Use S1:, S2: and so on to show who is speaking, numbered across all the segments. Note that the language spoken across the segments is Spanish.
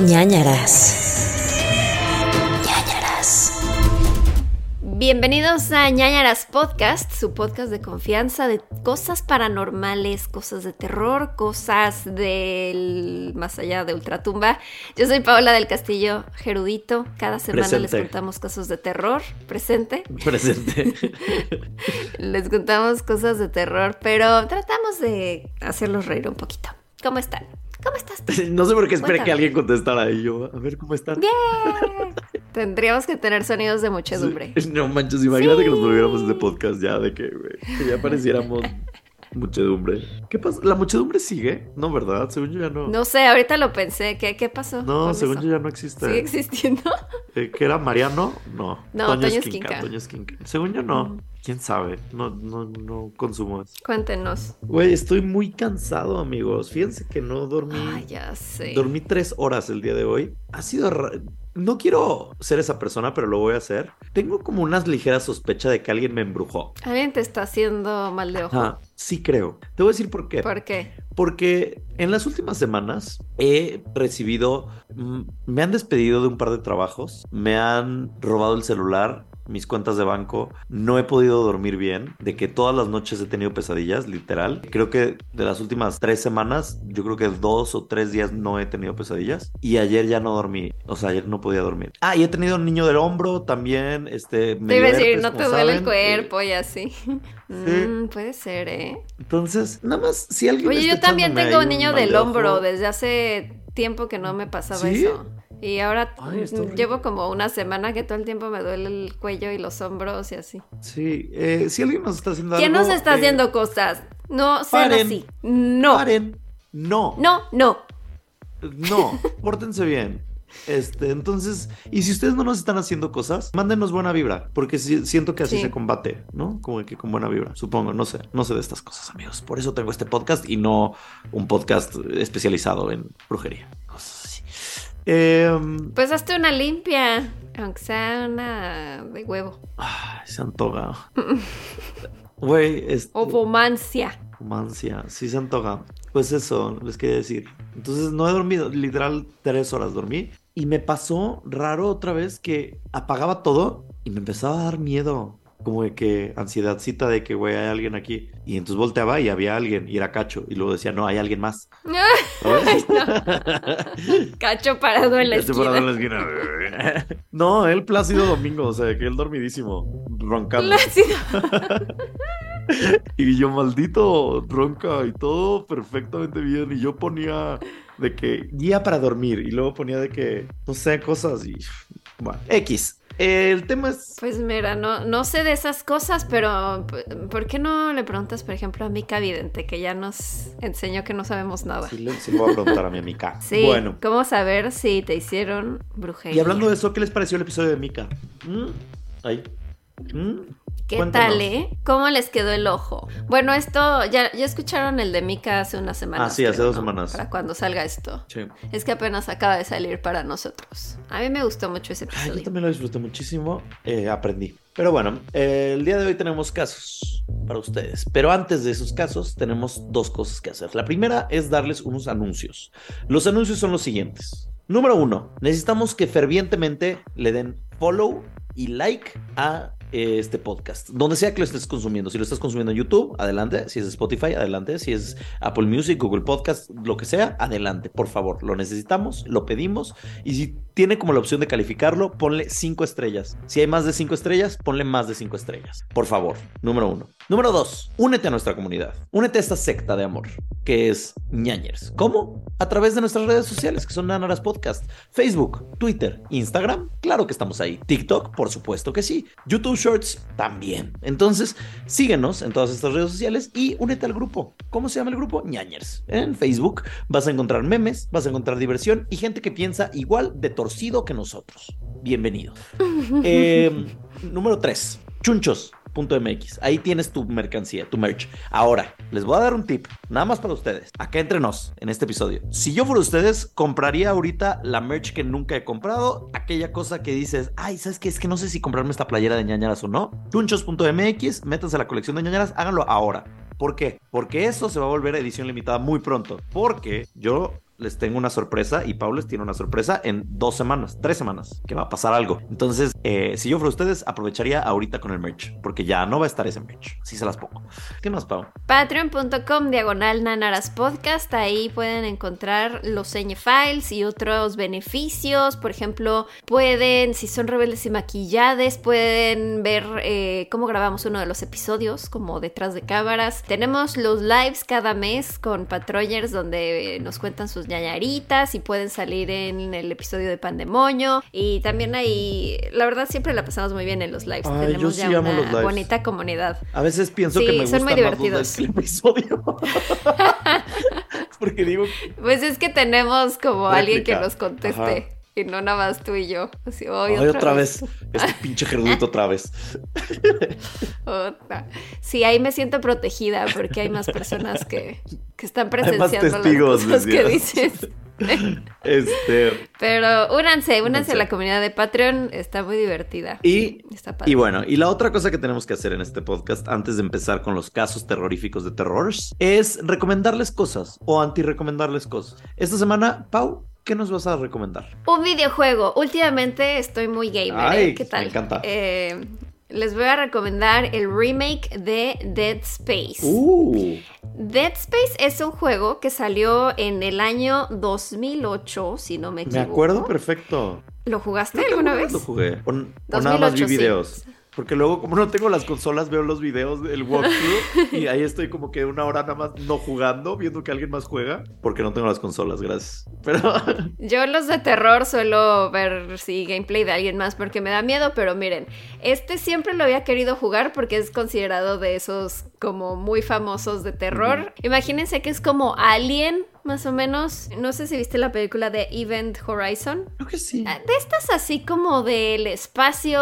S1: ñañaras. ñañaras.
S2: Bienvenidos a ñañaras Podcast, su podcast de confianza de cosas paranormales, cosas de terror, cosas del más allá de ultratumba. Yo soy Paola del Castillo Gerudito. Cada semana les contamos casos de terror. Presente.
S3: Presente.
S2: Les contamos cosas de terror, pero tratamos de hacerlos reír un poquito. ¿Cómo están? ¿Cómo estás? tú?
S3: No sé por qué esperé
S2: Cuéntame.
S3: que alguien contestara y yo, a ver cómo están.
S2: Bien. Tendríamos que tener sonidos de muchedumbre.
S3: Sí. No manches, imagínate que nos volviéramos este podcast ya de que, güey, que ya pareciéramos muchedumbre. ¿Qué pasa? ¿La muchedumbre sigue? No, ¿verdad? Según yo ya no.
S2: No sé, ahorita lo pensé. ¿Qué, qué pasó?
S3: No, según
S2: eso?
S3: yo ya no existe.
S2: ¿Sigue existiendo?
S3: Eh, ¿Qué era Mariano? No.
S2: No, Toño Esquinca.
S3: Toño Esquinca. Según yo no.
S2: Mm.
S3: ¿Quién sabe? No, no, no consumo eso.
S2: Cuéntenos.
S3: Güey, estoy muy cansado, amigos. Fíjense que no dormí.
S2: Ay, ya sé.
S3: Dormí tres horas el día de hoy. Ha sido... No quiero ser esa persona, pero lo voy a hacer. Tengo como unas ligeras sospechas de que alguien me embrujó.
S2: Alguien te está haciendo mal de ojo.
S3: Ajá, sí creo. Te voy a decir por qué.
S2: ¿Por qué?
S3: Porque en las últimas semanas he recibido, me han despedido de un par de trabajos, me han robado el celular, mis cuentas de banco, no he podido dormir bien, de que todas las noches he tenido pesadillas, literal. Creo que de las últimas tres semanas, yo creo que dos o tres días no he tenido pesadillas y ayer ya no dormí, o sea, ayer no podía dormir. Ah, y he tenido un niño del hombro también, este...
S2: Iba a decir,
S3: herpes,
S2: no te duele el cuerpo y así.
S3: Sí.
S2: Mm, puede ser, ¿eh?
S3: eh, entonces, nada más, si alguien...
S2: Oye, yo también tengo un niño del
S3: de
S2: hombro desde hace tiempo que no me pasaba
S3: ¿Sí?
S2: eso. Y ahora
S3: Ay,
S2: llevo como una semana que todo el tiempo me duele el cuello y los hombros y así.
S3: Sí, eh, si alguien nos está haciendo
S2: ¿Quién
S3: algo...
S2: nos está
S3: eh,
S2: haciendo cosas? No sean
S3: paren.
S2: así. No.
S3: Paren. No.
S2: No, no.
S3: No. Pórtense bien. Este, entonces, y si ustedes no nos están haciendo cosas, mándenos buena vibra, porque si- siento que así
S2: Sí.
S3: se combate, ¿no? Como que con buena vibra, supongo, no sé, no sé de estas cosas, amigos. Por eso tengo este podcast y no un podcast especializado en brujería. Em,
S2: Pues hazte una limpia, aunque sea una de huevo.
S3: ay, se antoja. Güey, este,
S2: O pomancia.
S3: Romancia, sí se antoja. Pues eso, les quería decir. Entonces no he dormido, literal tres horas dormí. Y me pasó raro otra vez que apagaba todo y me empezaba a dar miedo. Como de que ansiedadcita de que, güey, hay alguien aquí. Y entonces volteaba y había alguien y era cacho. Y luego decía, no, hay alguien más. ¿Sabes?
S2: Cacho parado en la
S3: parado en
S2: esquina.
S3: la esquina. No, él Plácido Domingo, o sea, que él dormidísimo, roncando.
S2: Plácido.
S3: Y yo, maldito, ronca y todo perfectamente bien. Y yo ponía de que guía para dormir. Y luego ponía de que, no sé, cosas y. Bueno, X. El tema es.
S2: Pues mira, no, no sé de esas cosas, pero ¿por qué no le preguntas, por ejemplo, a Mica Vidente, que ya nos enseñó que no sabemos nada?
S3: Sí, le, sí le voy a preguntar a mi amiga.
S2: Sí,
S3: Bueno.
S2: ¿cómo saber si te hicieron brujería?
S3: Y hablando de eso, ¿qué les pareció el episodio de Mika? ¿Mm? Ahí. ¿Mm?
S2: ¿Qué
S3: Cuéntanos.
S2: tal, eh? ¿Cómo les quedó el ojo? Bueno, esto, ya, ya escucharon el de Mica hace unas semanas.
S3: Ah, sí, hace
S2: creo,
S3: dos
S2: ¿no?
S3: semanas.
S2: Para cuando salga esto.
S3: Sí.
S2: Es que apenas acaba de salir para nosotros. A mí me gustó mucho ese
S3: Ay, yo
S2: episodio.
S3: también lo disfruté muchísimo. eh, aprendí. Pero bueno, eh, el día de hoy tenemos casos para ustedes. Pero antes de esos casos, tenemos dos cosas que hacer. La primera es darles unos anuncios. Los anuncios son los siguientes. Número uno, necesitamos que fervientemente le den follow y like a este podcast. Donde sea que lo estés consumiendo. Si lo estás consumiendo en YouTube, adelante. Si es Spotify, adelante. Si es Apple Music, Google Podcast, lo que sea, adelante. Por favor, lo necesitamos, lo pedimos. Y si tiene como la opción de calificarlo, ponle cinco estrellas. Si hay más de cinco estrellas, ponle más de cinco estrellas. Por favor, número uno. Número dos, únete a nuestra comunidad. Únete a esta secta de amor, que es ñañers. ¿Cómo? A través de nuestras redes sociales, que son Nanaras Podcast. Facebook, Twitter, Instagram, claro que estamos ahí. TikTok, por supuesto que sí. YouTube Shorts, también. Entonces, síguenos en todas estas redes sociales y únete al grupo. ¿Cómo se llama el grupo? ñañers. En Facebook vas a encontrar memes, vas a encontrar diversión y gente que piensa igual de torcido que nosotros. Bienvenido. Eh, número 3. Chunchos.mx. Ahí tienes tu mercancía, tu merch. Ahora, les voy a dar un tip, nada más para ustedes. Acá entre nos, en este episodio. Si yo fuera ustedes, compraría ahorita la merch que nunca he comprado. Aquella cosa que dices, ay, ¿sabes qué? Es que no sé si comprarme esta playera de ñañaras o no. Chunchos.mx, métanse a la colección de ñañaras, háganlo ahora. ¿Por qué? Porque eso se va a volver edición limitada muy pronto. Porque yo les tengo una sorpresa y Pau les tiene una sorpresa en dos semanas, tres semanas, que va a pasar algo. Entonces, eh, si yo fuera ustedes, aprovecharía ahorita con el merch, porque ya no va a estar ese merch. Así se las pongo. ¿Qué más, Pau?
S2: Patreon.com diagonal Nanaras Podcast. Ahí pueden encontrar los señe files y otros beneficios. Por ejemplo, pueden, si son rebeldes y maquillades, pueden ver eh, cómo grabamos uno de los episodios, como detrás de cámaras. Tenemos los lives cada mes con Patrollers, donde nos cuentan sus ñañaritas y pueden salir en el episodio de Pandemonio. Y también ahí, la verdad, siempre la pasamos muy bien en los lives.
S3: Ay, yo
S2: Tenemos
S3: sí
S2: ya
S3: amo
S2: una
S3: los lives.
S2: bonita comunidad.
S3: A veces pienso
S2: Sí,
S3: que me
S2: son muy
S3: más los
S2: divertidos.
S3: del episodio. porque digo,
S2: Pues es que tenemos como alguien que
S3: Réplica.
S2: nos conteste.
S3: Ajá.
S2: Y no nada más tú y yo. Así,
S3: ay, otra vez, este pinche gerudito otra vez.
S2: Otra. Sí, ahí me siento protegida porque hay más personas que, que están
S3: Hay más
S2: presenciando
S3: testigos,
S2: las cosas que dices.
S3: Este,
S2: Pero únanse, únanse
S3: Únanse.
S2: a la comunidad de Patreon. Está muy divertida.
S3: y
S2: Está padre.
S3: Y bueno, y la otra cosa que tenemos que hacer en este podcast antes de empezar con los casos terroríficos de terrors es recomendarles cosas o anti-recomendarles cosas. Esta semana, Pau, ¿qué nos vas a recomendar?
S2: Un videojuego. Últimamente estoy muy gamer.
S3: Ay,
S2: ¿eh? ¿Qué tal?
S3: me encanta.
S2: Eh, les voy a recomendar el remake de Dead Space.
S3: Uh,
S2: Dead Space es un juego que salió en el año 2008, si no me
S3: me
S2: equivoco.
S3: acuerdo perfecto.
S2: ¿Lo jugaste alguna vez?
S3: Lo jugué. O, o nada más vi
S2: 2008, sí.
S3: Porque luego, como no tengo las consolas, veo los videos del walkthrough y ahí estoy como que una hora nada más no jugando, viendo que alguien más juega, porque no tengo las consolas, gracias. Pero
S2: Yo los de terror suelo ver sí, gameplay de alguien más porque me da miedo, pero miren, este siempre lo había querido jugar porque es considerado de esos como muy famosos de terror. Imagínense que es como Alien, más o menos. No sé si viste la película de Event Horizon.
S3: creo que sí.
S2: Ah, De estas así como del espacio,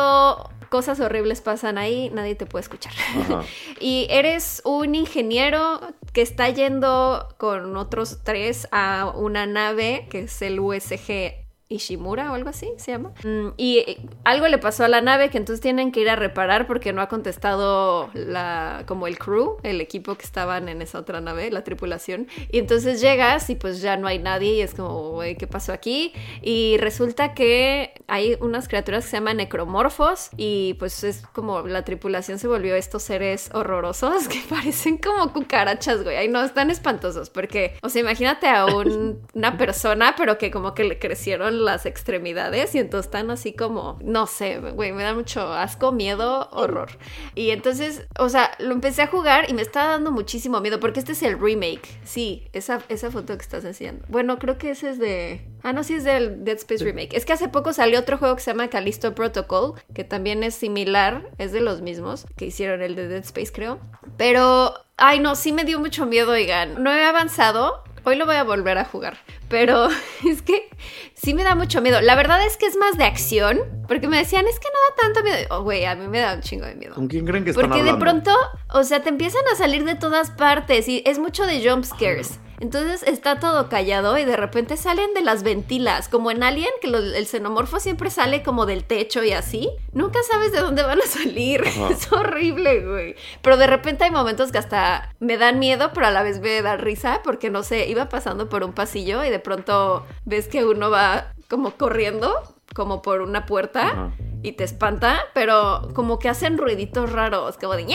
S2: cosas horribles pasan ahí, nadie te puede escuchar.
S3: Ajá.
S2: y eres un ingeniero que está yendo con otros tres a una nave que es el USG Ishimura o algo así se llama. Mm, y eh, algo le pasó a la nave que entonces tienen que ir a reparar porque no ha contestado la como el crew, el equipo que estaban en esa otra nave, la tripulación. Y entonces llegas y pues ya no hay nadie y es como, ¿qué pasó aquí? Y resulta que hay unas criaturas que se llaman necromorfos y pues es como la tripulación se volvió estos seres horrorosos que parecen como cucarachas, güey. Ay, no, están espantosos porque, o sea, imagínate a un- una persona pero que como que le crecieron las extremidades y entonces están así como, no sé, güey, me da mucho asco, miedo, horror. Y entonces, o sea, lo empecé a jugar y me estaba dando muchísimo miedo porque este es el remake. Sí, esa, esa foto que estás enseñando. Bueno, creo que ese es de... Ah, no, sí es del Dead Space Remake. Es que hace poco salió otro juego que se llama Callisto Protocol, que también es similar, es de los mismos que hicieron el de Dead Space, creo. Pero, ay, no, sí me dio mucho miedo, oigan. No he avanzado. Hoy lo voy a volver a jugar. Pero es que sí me da mucho miedo. La verdad es que es más de acción. Porque me decían, es que no da tanto miedo. Oh, güey, a mí me da un chingo de miedo.
S3: ¿Con quién creen que están
S2: Porque de pronto, o sea, te empiezan a salir de todas partes y es mucho de jump scares. Entonces está todo callado y de repente salen de las ventilas, como en Alien, que el xenomorfo siempre sale como del techo y así. Nunca sabes de dónde van a salir.
S3: Ajá.
S2: Es horrible, güey. Pero de repente hay momentos que hasta me dan miedo, pero a la vez me da risa, porque no sé, iba pasando por un pasillo y de pronto ves que uno va como corriendo, como por una puerta
S3: Ajá.
S2: y te espanta, pero como que hacen ruiditos raros, como de...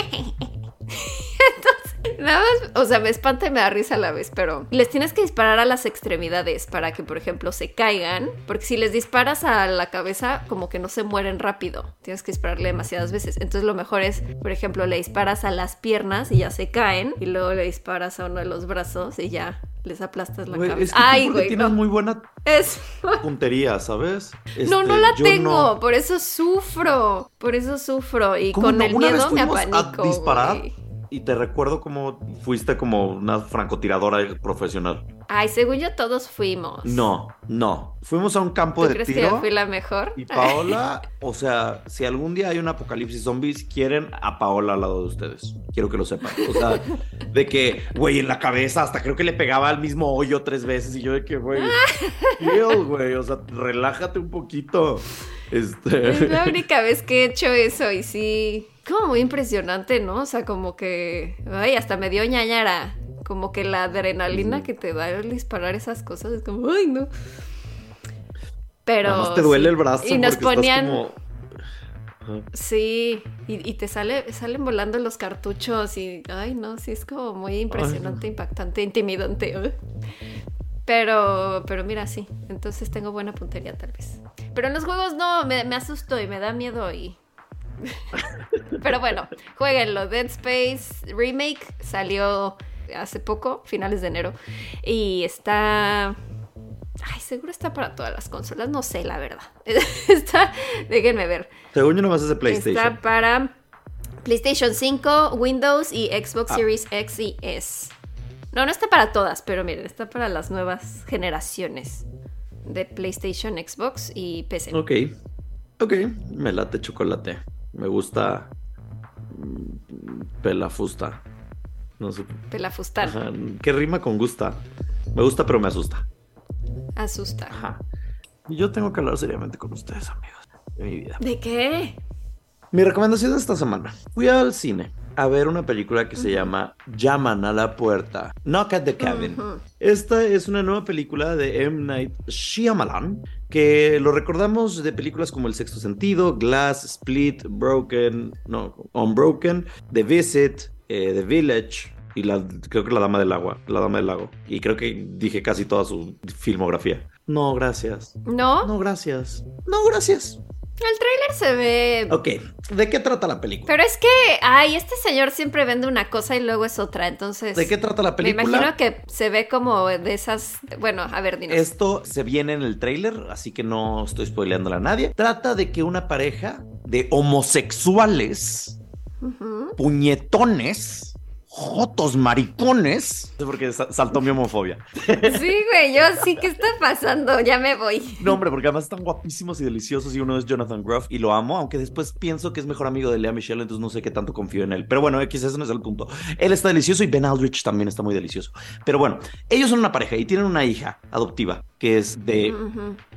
S2: Entonces, nada más, o sea, me espanta y me da risa a la vez, pero les tienes que disparar a las extremidades para que, por ejemplo, se caigan, porque si les disparas a la cabeza, como que no se mueren rápido, tienes que dispararle demasiadas veces. Entonces lo mejor es, por ejemplo, le disparas a las piernas y ya se caen, y luego le disparas a uno de los brazos y ya les aplastas la
S3: Güey,
S2: cabeza.
S3: es que tú
S2: Ay, güey,
S3: tienes
S2: no.
S3: muy buena
S2: Es...
S3: puntería, ¿sabes?
S2: No, no
S3: Este,
S2: la tengo,
S3: no.
S2: por eso sufro, por eso sufro y
S3: ¿Cómo
S2: con
S3: no?
S2: el miedo me apanico.
S3: a disparar
S2: güey.
S3: Y te recuerdo como fuiste como una francotiradora profesional.
S2: Ay, según yo todos fuimos.
S3: No, no. Fuimos a un campo
S2: ¿Tú
S3: de
S2: crees que yo
S3: tiro.
S2: fui la mejor?
S3: Y Paola, o sea, si algún día hay un apocalipsis zombies, quieren a Paola al lado de ustedes. Quiero que lo sepan. O sea, de que, güey, en la cabeza, hasta creo que le pegaba al mismo hoyo tres veces. Y yo de que, güey, chill, güey. O sea, relájate un poquito.
S2: Es
S3: Este.
S2: la única vez que he hecho eso y sí, como muy impresionante, ¿no? O sea, como que, ay, hasta me dio ñañara Como que la adrenalina que te da el disparar esas cosas es como, ay, no. Pero.
S3: Nada más te duele
S2: sí.
S3: el brazo
S2: Y nos ponían.
S3: estás como...
S2: Sí, y, y te sale, salen volando los cartuchos y, ay, no, sí, es como muy impresionante, impactante, intimidante. ¿eh? Pero, pero mira, sí, entonces tengo buena puntería tal vez. Pero en los juegos no, me, me asusto y me da miedo y... pero bueno, jueguenlo. Dead Space Remake salió hace poco, finales de enero, y está... Ay, seguro está para todas las consolas, no sé, la verdad. está, déjenme ver.
S3: Según yo nomás es de PlayStation.
S2: Está para PlayStation 5, Windows y Xbox
S3: Ah.
S2: Series X y S. No, no está para todas, pero miren, está para las nuevas generaciones de PlayStation, Xbox y PC.
S3: Ok. Ok. Me late chocolate. Me gusta. mm, Pelafusta. No sé.
S2: Pelafustar,
S3: Ajá. ¿Qué rima con gusta? Me gusta, pero me asusta.
S2: asusta.
S3: Ajá. Y yo tengo que hablar seriamente con ustedes, amigos, de mi vida.
S2: ¿De qué?
S3: Mi recomendación de esta semana. Fui al cine a ver una película que se llama Llaman a la puerta. Knock at the cabin. Esta es una nueva película de M. Night Shyamalan, que lo recordamos de películas como El Sexto Sentido, Glass, Split, Broken, no, Unbroken, The Visit, eh, The Village y la, creo que La Dama del Agua, La Dama del Lago. Y creo que dije casi toda su filmografía. No, gracias.
S2: ¿No?
S3: No, gracias. No, gracias.
S2: El tráiler se ve...
S3: Ok, ¿de qué trata la película?
S2: Pero es que, ay, este señor siempre vende una cosa y luego es otra, entonces...
S3: ¿De qué trata la
S2: Me
S3: película?
S2: imagino que se ve como de esas... Bueno, a ver, dinos.
S3: Esto se viene en el tráiler, así que no estoy spoileándola a nadie. Trata de que una pareja de homosexuales, puñetones, jotos maricones. No sé por qué sa- saltó mi homofobia.
S2: Sí, güey, yo sí, ¿qué está pasando? Ya me voy.
S3: No, hombre, porque además están guapísimos y deliciosos y uno es Jonathan Groff y lo amo, aunque después pienso que es mejor amigo de Lea Michelle, entonces no sé qué tanto confío en él. Pero bueno, X, ese no es el punto. Él está delicioso y Ben Aldrich también está muy delicioso. Pero bueno, ellos son una pareja y tienen una hija adoptiva que es de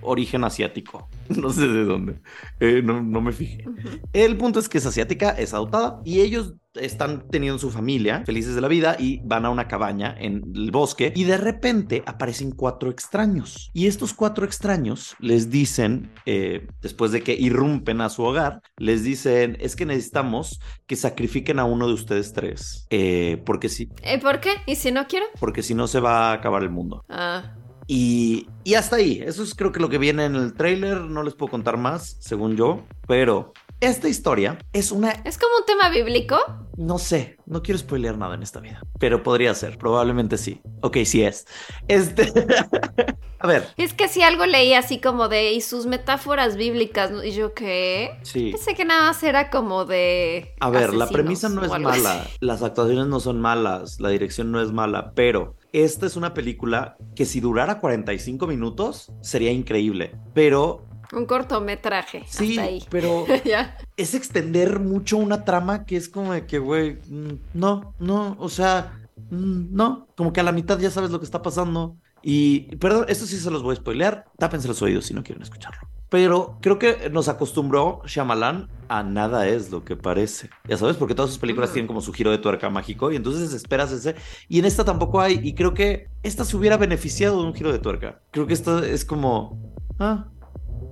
S3: origen asiático. No sé de dónde. Eh, no, no me fijé. El punto es que es asiática, es adoptada y ellos están teniendo su familia, felices de la vida y van a una cabaña en el bosque y de repente aparecen cuatro extraños. Y estos cuatro extraños les dicen, eh, después de que irrumpen a su hogar, les dicen, es que necesitamos que sacrifiquen a uno de ustedes tres, eh, porque si,
S2: ¿Eh, ¿Por qué? ¿Y si no quiero?
S3: porque si no se va a acabar el mundo.
S2: Ah,
S3: Y, y hasta ahí, eso es creo que lo que viene en el tráiler, no les puedo contar más, según yo, pero esta historia es una,
S2: ¿Es como un tema bíblico?
S3: no sé, no quiero spoilear nada en esta vida, pero podría ser, probablemente sí. Ok, sí es. Este, a ver,
S2: Es que si algo leí así como de... Y sus metáforas bíblicas, ¿no? Y yo, ¿qué?
S3: sí.
S2: Pensé que nada más era como de...
S3: A ver, la premisa no es
S2: así.
S3: mala, las actuaciones no son malas, la dirección no es mala, pero esta es una película que si durara 45 minutos sería increíble, pero
S2: Un cortometraje.
S3: sí,
S2: Hasta ahí.
S3: pero
S2: ya.
S3: es extender mucho una trama que es como de que, güey, mm, no, no, o sea, mm, no, como que a la mitad ya sabes lo que está pasando. Y, perdón, esto sí se los voy a spoilear, tápense los oídos si no quieren escucharlo. Pero creo que nos acostumbró Shyamalan a nada es lo que parece. Ya sabes, porque todas sus películas
S2: Ujú.
S3: tienen como su giro de tuerca mágico y entonces esperas ese. Y en esta tampoco hay. Y creo que esta se hubiera beneficiado de un giro de tuerca. Creo que esta es como. Ah,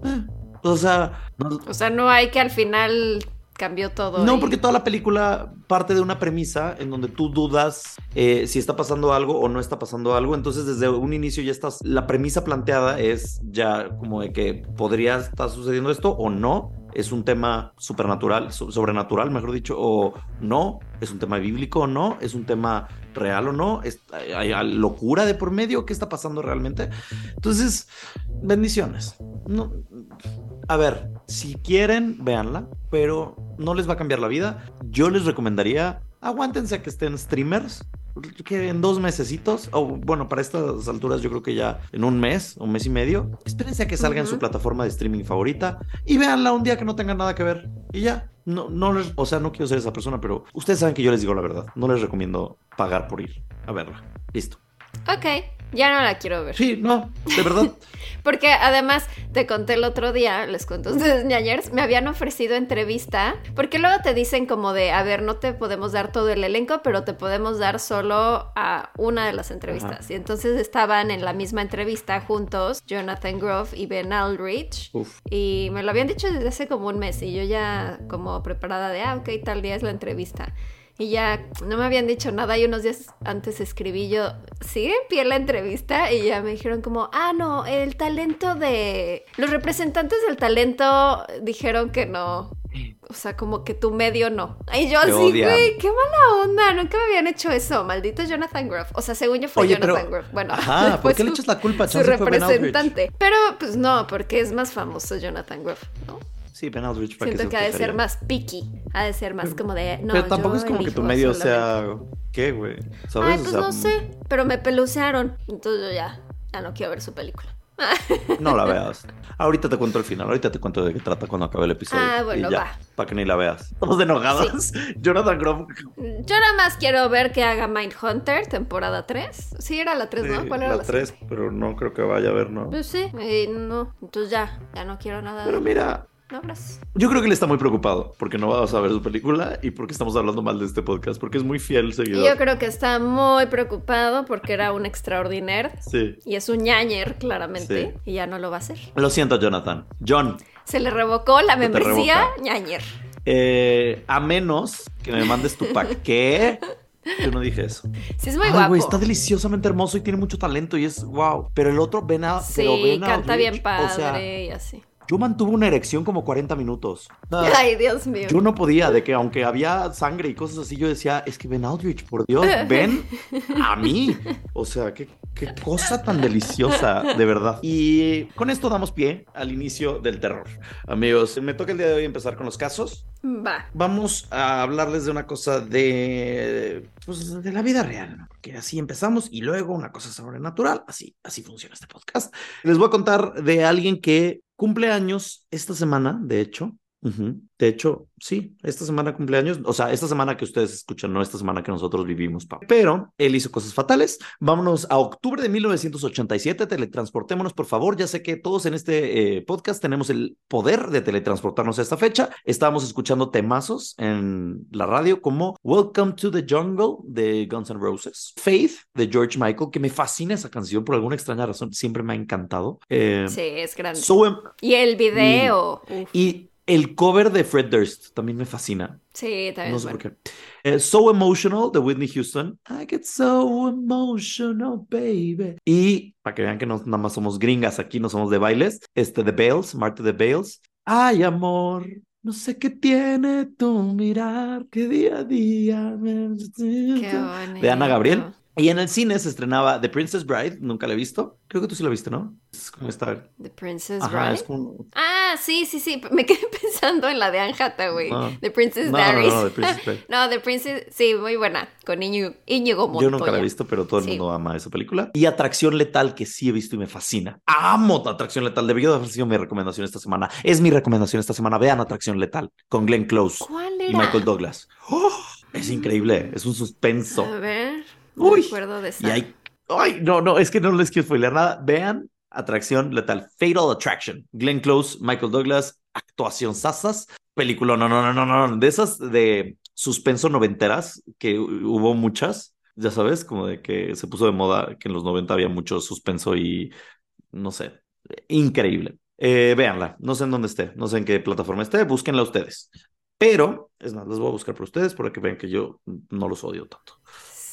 S3: eh. O sea, no,
S2: O sea, no hay que al final cambió todo.
S3: no,
S2: y-
S3: porque toda la película parte de una premisa en donde tú dudas eh, si está pasando algo o no está pasando algo. Entonces, desde un inicio ya estás. La premisa planteada es ya como de que podría estar sucediendo esto o no. Es un tema supernatural, so- sobrenatural, mejor dicho, o no. Es un tema bíblico o no. Es un tema real o no. Hay, locura de por medio. ¿Qué está pasando realmente? Entonces, bendiciones. No, a ver, si quieren, véanla, pero no les va a cambiar la vida. Yo les recomendaría, aguántense a que estén streamers, que en dos mesecitos, o bueno, para estas alturas yo creo que ya en un mes, un mes y medio, espérense a que salga en
S2: Ujú.
S3: su plataforma de streaming favorita y véanla un día que no tengan nada que ver. Y ya, no, no les, o sea, no quiero ser esa persona, pero ustedes saben que yo les digo la verdad. No les recomiendo pagar por ir a verla. Listo.
S2: Ok, Ya no la quiero ver.
S3: Sí, no, de verdad.
S2: Porque además, te conté el otro día, les cuento ustedes, ñañers, me habían ofrecido entrevista, porque luego te dicen como de, a ver, no te podemos dar todo el elenco, pero te podemos dar solo a una de las entrevistas.
S3: Ajá.
S2: Y entonces estaban en la misma entrevista juntos Jonathan Grove y Ben Aldrich.
S3: Uf.
S2: Y me lo habían dicho desde hace como un mes y yo ya como preparada de, ah, ok, tal día es la entrevista. Y ya no me habían dicho nada y unos días antes escribí yo, ¿sigue en pie la entrevista? Y ya me dijeron como, ah, no, el talento de... Los representantes del talento dijeron que no. O sea, como que tu medio no. Y yo así, güey, qué mala onda, nunca me habían hecho eso, maldito Jonathan Groff. O sea, según yo fue
S3: Oye, pero-
S2: Jonathan Groff. Bueno,
S3: Ajá, ¿por qué le
S2: su-
S3: echas la culpa?
S2: Su
S3: Ben Aldrich.
S2: representante. Pero pues no, porque es más famoso Jonathan Groff, ¿no?
S3: Sí, Ben Aldrich. ¿para qué
S2: Siento que ha de ser más picky, ha de ser más como de, no,
S3: pero tampoco
S2: yo
S3: es como que tu medio
S2: solamente".
S3: sea. ¿Qué, güey? ¿Sabes?
S2: Ay,
S3: O
S2: pues
S3: sea,
S2: no sé, pero me pelucearon, entonces yo ya, ya no quiero ver su película.
S3: No la veas. Ahorita te cuento el final. Ahorita te cuento de qué trata cuando acabe el episodio.
S2: Ah, bueno,
S3: y ya,
S2: va.
S3: Para que ni la veas. Estamos enojados. Jonathan Groff.
S2: Yo nada más quiero ver que haga Mindhunter, temporada 3. Sí, era la 3, ¿no?
S3: Sí,
S2: ¿Cuál era la,
S3: la 3, pero no creo que vaya a ver, ¿no?
S2: Pues sí, y no, entonces ya, ya no quiero nada.
S3: Pero mira,
S2: No,
S3: yo creo que él está muy preocupado porque no vamos a ver su película y porque estamos hablando mal de este podcast, porque es muy fiel
S2: Y
S3: seguidor.
S2: yo creo que está muy preocupado porque era un extraordinario
S3: Sí.
S2: y es un ñañer, claramente,
S3: Sí.
S2: y ya no lo va a hacer.
S3: Lo siento, Jonathan. John,
S2: Se le revocó la membresía ñañer.
S3: eh, a menos que me mandes tu pack. ¿Qué? Yo no dije eso.
S2: Sí, es muy
S3: Ay,
S2: guapo.
S3: está deliciosamente hermoso y tiene mucho talento y es wow. Pero el otro, Ben
S2: Sí,
S3: Ben
S2: canta
S3: Aldrich,
S2: bien padre
S3: O sea,
S2: y así.
S3: Yo mantuve una erección como 40 minutos. Ah,
S2: Ay, Dios mío.
S3: Yo no podía, de que aunque había sangre y cosas así, yo decía, es que Ben Aldrich, por Dios, ven a mí. O sea, qué, qué cosa tan deliciosa, de verdad. Y con esto damos pie al inicio del terror. Amigos, me toca el día de hoy empezar con los casos.
S2: Va.
S3: Vamos a hablarles de una cosa de, pues, de la vida real, ¿no? Porque así empezamos y luego una cosa sobrenatural. Así, así funciona este podcast. Les voy a contar de alguien que cumple años esta semana, de hecho. De hecho, sí, esta semana cumpleaños, o sea, esta semana que ustedes escuchan, no esta semana que nosotros vivimos, pa. pero él hizo cosas fatales. Vámonos a octubre de 1987, teletransportémonos, por favor. Ya sé que todos en este eh, podcast tenemos el poder de teletransportarnos a esta fecha. Estábamos escuchando temazos en la radio como Welcome to the Jungle de Guns N' Roses, Faith de George Michael, que me fascina esa canción por alguna extraña razón, siempre me ha encantado. Eh,
S2: Sí, es grande.
S3: So
S2: y el video.
S3: y el cover de Fred Durst también me fascina.
S2: sí, también.
S3: No sé por qué. Eh, so Emotional de Whitney Houston. I get so emotional, baby. Y para que vean que no nada más somos gringas aquí, no somos de bailes. Este de Bales, Marta de Bales. Ay, amor. No sé qué tiene tu mirar, que día a día me...
S2: Qué bonito.
S3: De Ana Gabriel. Y en el cine se estrenaba The Princess Bride, nunca la he visto. Creo que tú sí la viste, ¿no? Es como esta...
S2: The Princess
S3: Ajá,
S2: Bride.
S3: es como...
S2: Ah, sí, sí, sí. Me quedé pensando en la de Anne Hathaway.
S3: No.
S2: The Princess
S3: No, no,
S2: Diaries.
S3: no, The Princess Bride.
S2: No, The Princess, sí, muy buena. Con Íñigo, Íñigo Montoya.
S3: Yo nunca la he visto, pero todo el
S2: Sí.
S3: mundo ama esa película. Y Atracción Letal, que sí he visto y me fascina. Amo Atracción Letal. Debió de haber sido mi recomendación esta semana. Es mi recomendación esta semana. Vean Atracción Letal con Glenn Close
S2: ¿Cuál
S3: y
S2: era?
S3: Michael Douglas. ¡Oh! es increíble. Es un suspenso.
S2: A ver.
S3: Uy.
S2: de esa.
S3: Hay. Ay, no, no, es que no les quiero spoiler nada. Vean Atracción Letal. Fatal Attraction. Glenn Close, Michael Douglas, actuación sasas. Película, no, no, no, no, no. De esas de suspenso noventeras, que hu- hubo muchas. Ya sabes, como de que se puso de moda que en los 90 había mucho suspenso y no sé, increíble. Eh, véanla, no sé en dónde esté, no sé en qué plataforma esté, búsquenla ustedes. Pero, es más, las voy a buscar por ustedes para que vean que yo no los odio tanto.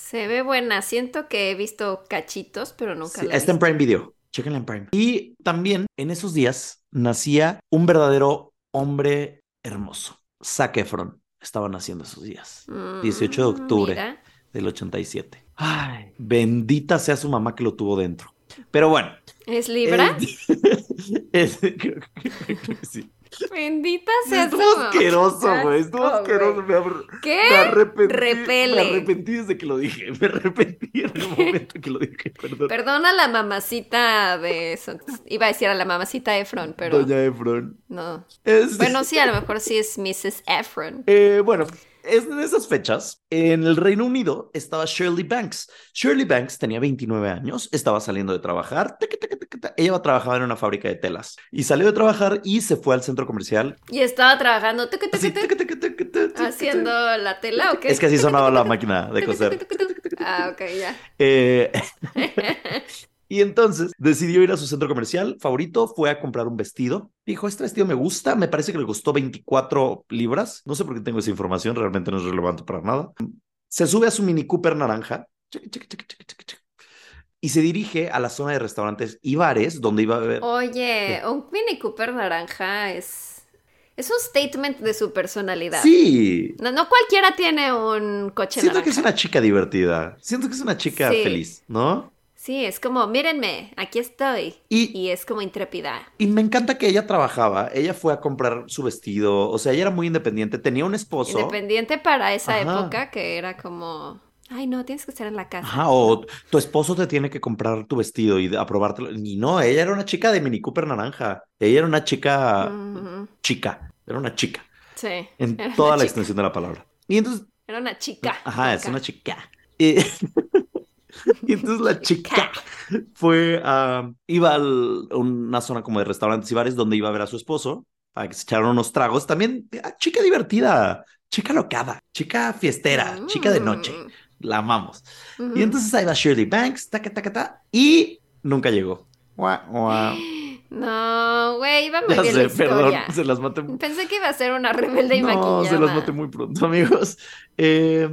S2: Se ve buena. Siento que he visto cachitos, pero nunca
S3: Sí,
S2: la he
S3: está en. Prime Video, chequenla en Prime. Y también en esos días nacía un verdadero hombre hermoso, Zac Efron. Estaba naciendo esos días,
S2: Mm,
S3: 18 de octubre.
S2: mira.
S3: del 87. Ay, bendita sea su mamá que lo tuvo dentro. Pero bueno.
S2: ¿Es Libra?
S3: Es- es- sí.
S2: Bendita sea
S3: Estuvo asqueroso, güey. Estuvo
S2: Asco,
S3: asqueroso. Me,
S2: ¿Qué?
S3: me arrepentí.
S2: Repele.
S3: Me arrepentí desde que lo dije. Me arrepentí en el momento que lo dije. Perdón.
S2: Perdona a la mamacita de... Iba a decir a la mamacita Efron, pero
S3: Doña Efron.
S2: no.
S3: Es-
S2: Bueno, sí, a lo mejor sí es Mrs. Efron.
S3: Eh, bueno, es en esas fechas, en el Reino Unido estaba Shirley Banks. Shirley Banks tenía 29 años, estaba saliendo de trabajar. Ella trabajaba en una fábrica de telas y salió de trabajar y se fue al centro comercial.
S2: Y estaba trabajando haciendo la tela o qué?
S3: Es que así sonaba la máquina de coser.
S2: Ah, ok, ya.
S3: Eh, y entonces decidió ir a su centro comercial favorito, fue a comprar un vestido. Dijo, este vestido me gusta, me parece que le costó 24 libras. No sé por qué tengo esa información, realmente no es relevante para nada. Se sube a su Mini Cooper naranja y se dirige a la zona de restaurantes y bares donde iba a beber.
S2: Oye, un Mini Cooper naranja es... Es un statement de su personalidad.
S3: Sí,
S2: No, no cualquiera tiene un coche
S3: siento
S2: naranja.
S3: que es una chica divertida, siento que es una chica
S2: Sí.
S3: feliz, ¿no?
S2: Sí, es como, mírenme, aquí estoy.
S3: Y
S2: Y es como intrépida.
S3: Y me encanta que ella trabajaba, ella fue a comprar su vestido, o sea, ella era muy independiente, tenía un esposo.
S2: Independiente para esa
S3: Ajá.
S2: época que era como, ay no, tienes que estar en la casa.
S3: Ajá, o tu esposo te tiene que comprar tu vestido y aprobártelo. Y no, ella era una chica de Mini Cooper naranja. Ella era una chica chica, era una chica,
S2: Sí.
S3: en toda la
S2: chica.
S3: extensión de la palabra. Y entonces,
S2: Era una chica.
S3: ajá, es una chica. Y, y entonces la chica fue a, iba a una zona como de restaurantes y bares donde iba a ver a su esposo para que se echaran unos tragos. También, ah, chica divertida, chica locada, chica fiestera, chica de noche. La amamos.
S2: Mm.
S3: Y entonces ahí va Shirley Banks, taca, taca, taca, y nunca llegó. Guau, guau.
S2: No, güey, iba muy
S3: Ya
S2: bien
S3: sé,
S2: la
S3: perdón, se las maté.
S2: Pensé que iba a ser una rebelde y
S3: No,
S2: maquillada.
S3: se las maté muy pronto, amigos. Eh,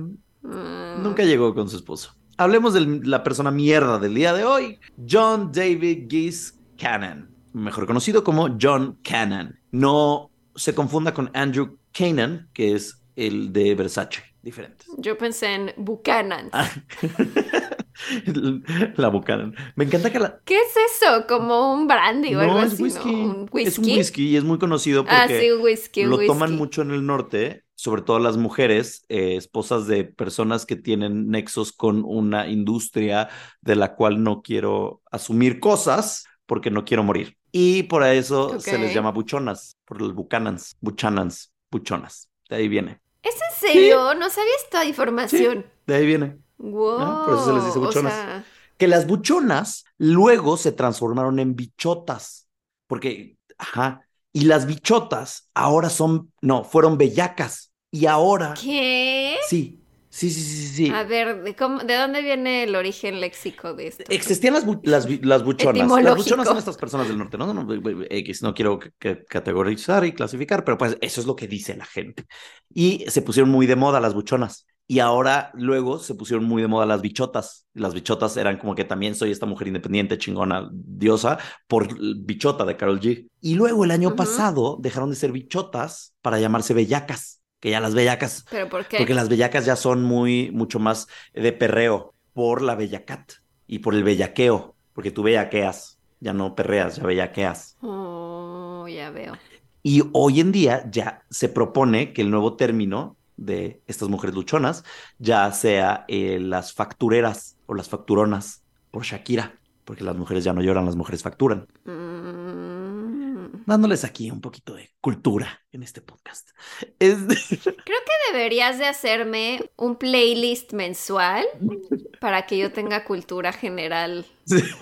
S2: Mm.
S3: Nunca llegó con su esposo. Hablemos de la persona mierda del día de hoy, John David Geese Cannon, mejor conocido como John Cannon. No se confunda con Andrew Cannon, que es el de Versace, diferentes.
S2: Yo pensé en Buchanan.
S3: Ah. la Buchanan. Me encanta que la...
S2: ¿Qué es eso? Como un brandy o algo
S3: es
S2: así,
S3: whisky.
S2: ¿no? ¿Un whisky?
S3: Es un whisky y es muy conocido porque
S2: Ah, sí, un whisky, un
S3: lo
S2: whisky.
S3: toman mucho en el norte, sobre todo las mujeres, eh, esposas de personas que tienen nexos con una industria de la cual no quiero asumir cosas porque no quiero morir. Y por eso se les llama buchonas, por los buchanans, buchanans, buchonas. De ahí viene.
S2: ¿Es en serio? No sabía esta información.
S3: De ahí viene.
S2: Wow.
S3: Por eso se les dice
S2: o
S3: buchonas.
S2: sea,
S3: Que las buchonas luego se transformaron en bichotas. Porque, ajá. Y las bichotas ahora son, no, fueron bellacas. Y ahora,
S2: ¿Qué?
S3: sí, sí, sí, sí, sí.
S2: A ver, ¿de, cómo- ¿de dónde viene el origen léxico de esto?
S3: Existían las, bu- las, las buchonas. Las buchonas son estas personas del norte, ¿no? No, no, X, no quiero que- que categorizar y clasificar, pero pues eso es lo que dice la gente. Y se pusieron muy de moda las buchonas. Y ahora, luego, se pusieron muy de moda las bichotas. Las bichotas eran como que también soy esta mujer independiente, chingona, diosa, por bichota de Carol G. Y luego, el año pasado, dejaron de ser bichotas para llamarse bellacas. Que ya las bellacas
S2: ¿Pero por qué?
S3: porque las bellacas ya son muy, mucho más de perreo por la bellacat y por el bellaqueo, porque tú bellaqueas, ya no perreas, ya bellaqueas.
S2: Oh, ya veo.
S3: Y hoy en día ya se propone que el nuevo término de estas mujeres luchonas ya sea eh, las factureras o las facturonas por Shakira, porque las mujeres ya no lloran, las mujeres facturan.
S2: Mm.
S3: Dándoles aquí un poquito de cultura en este podcast. Es...
S2: Creo que deberías de hacerme un playlist mensual para que yo tenga cultura general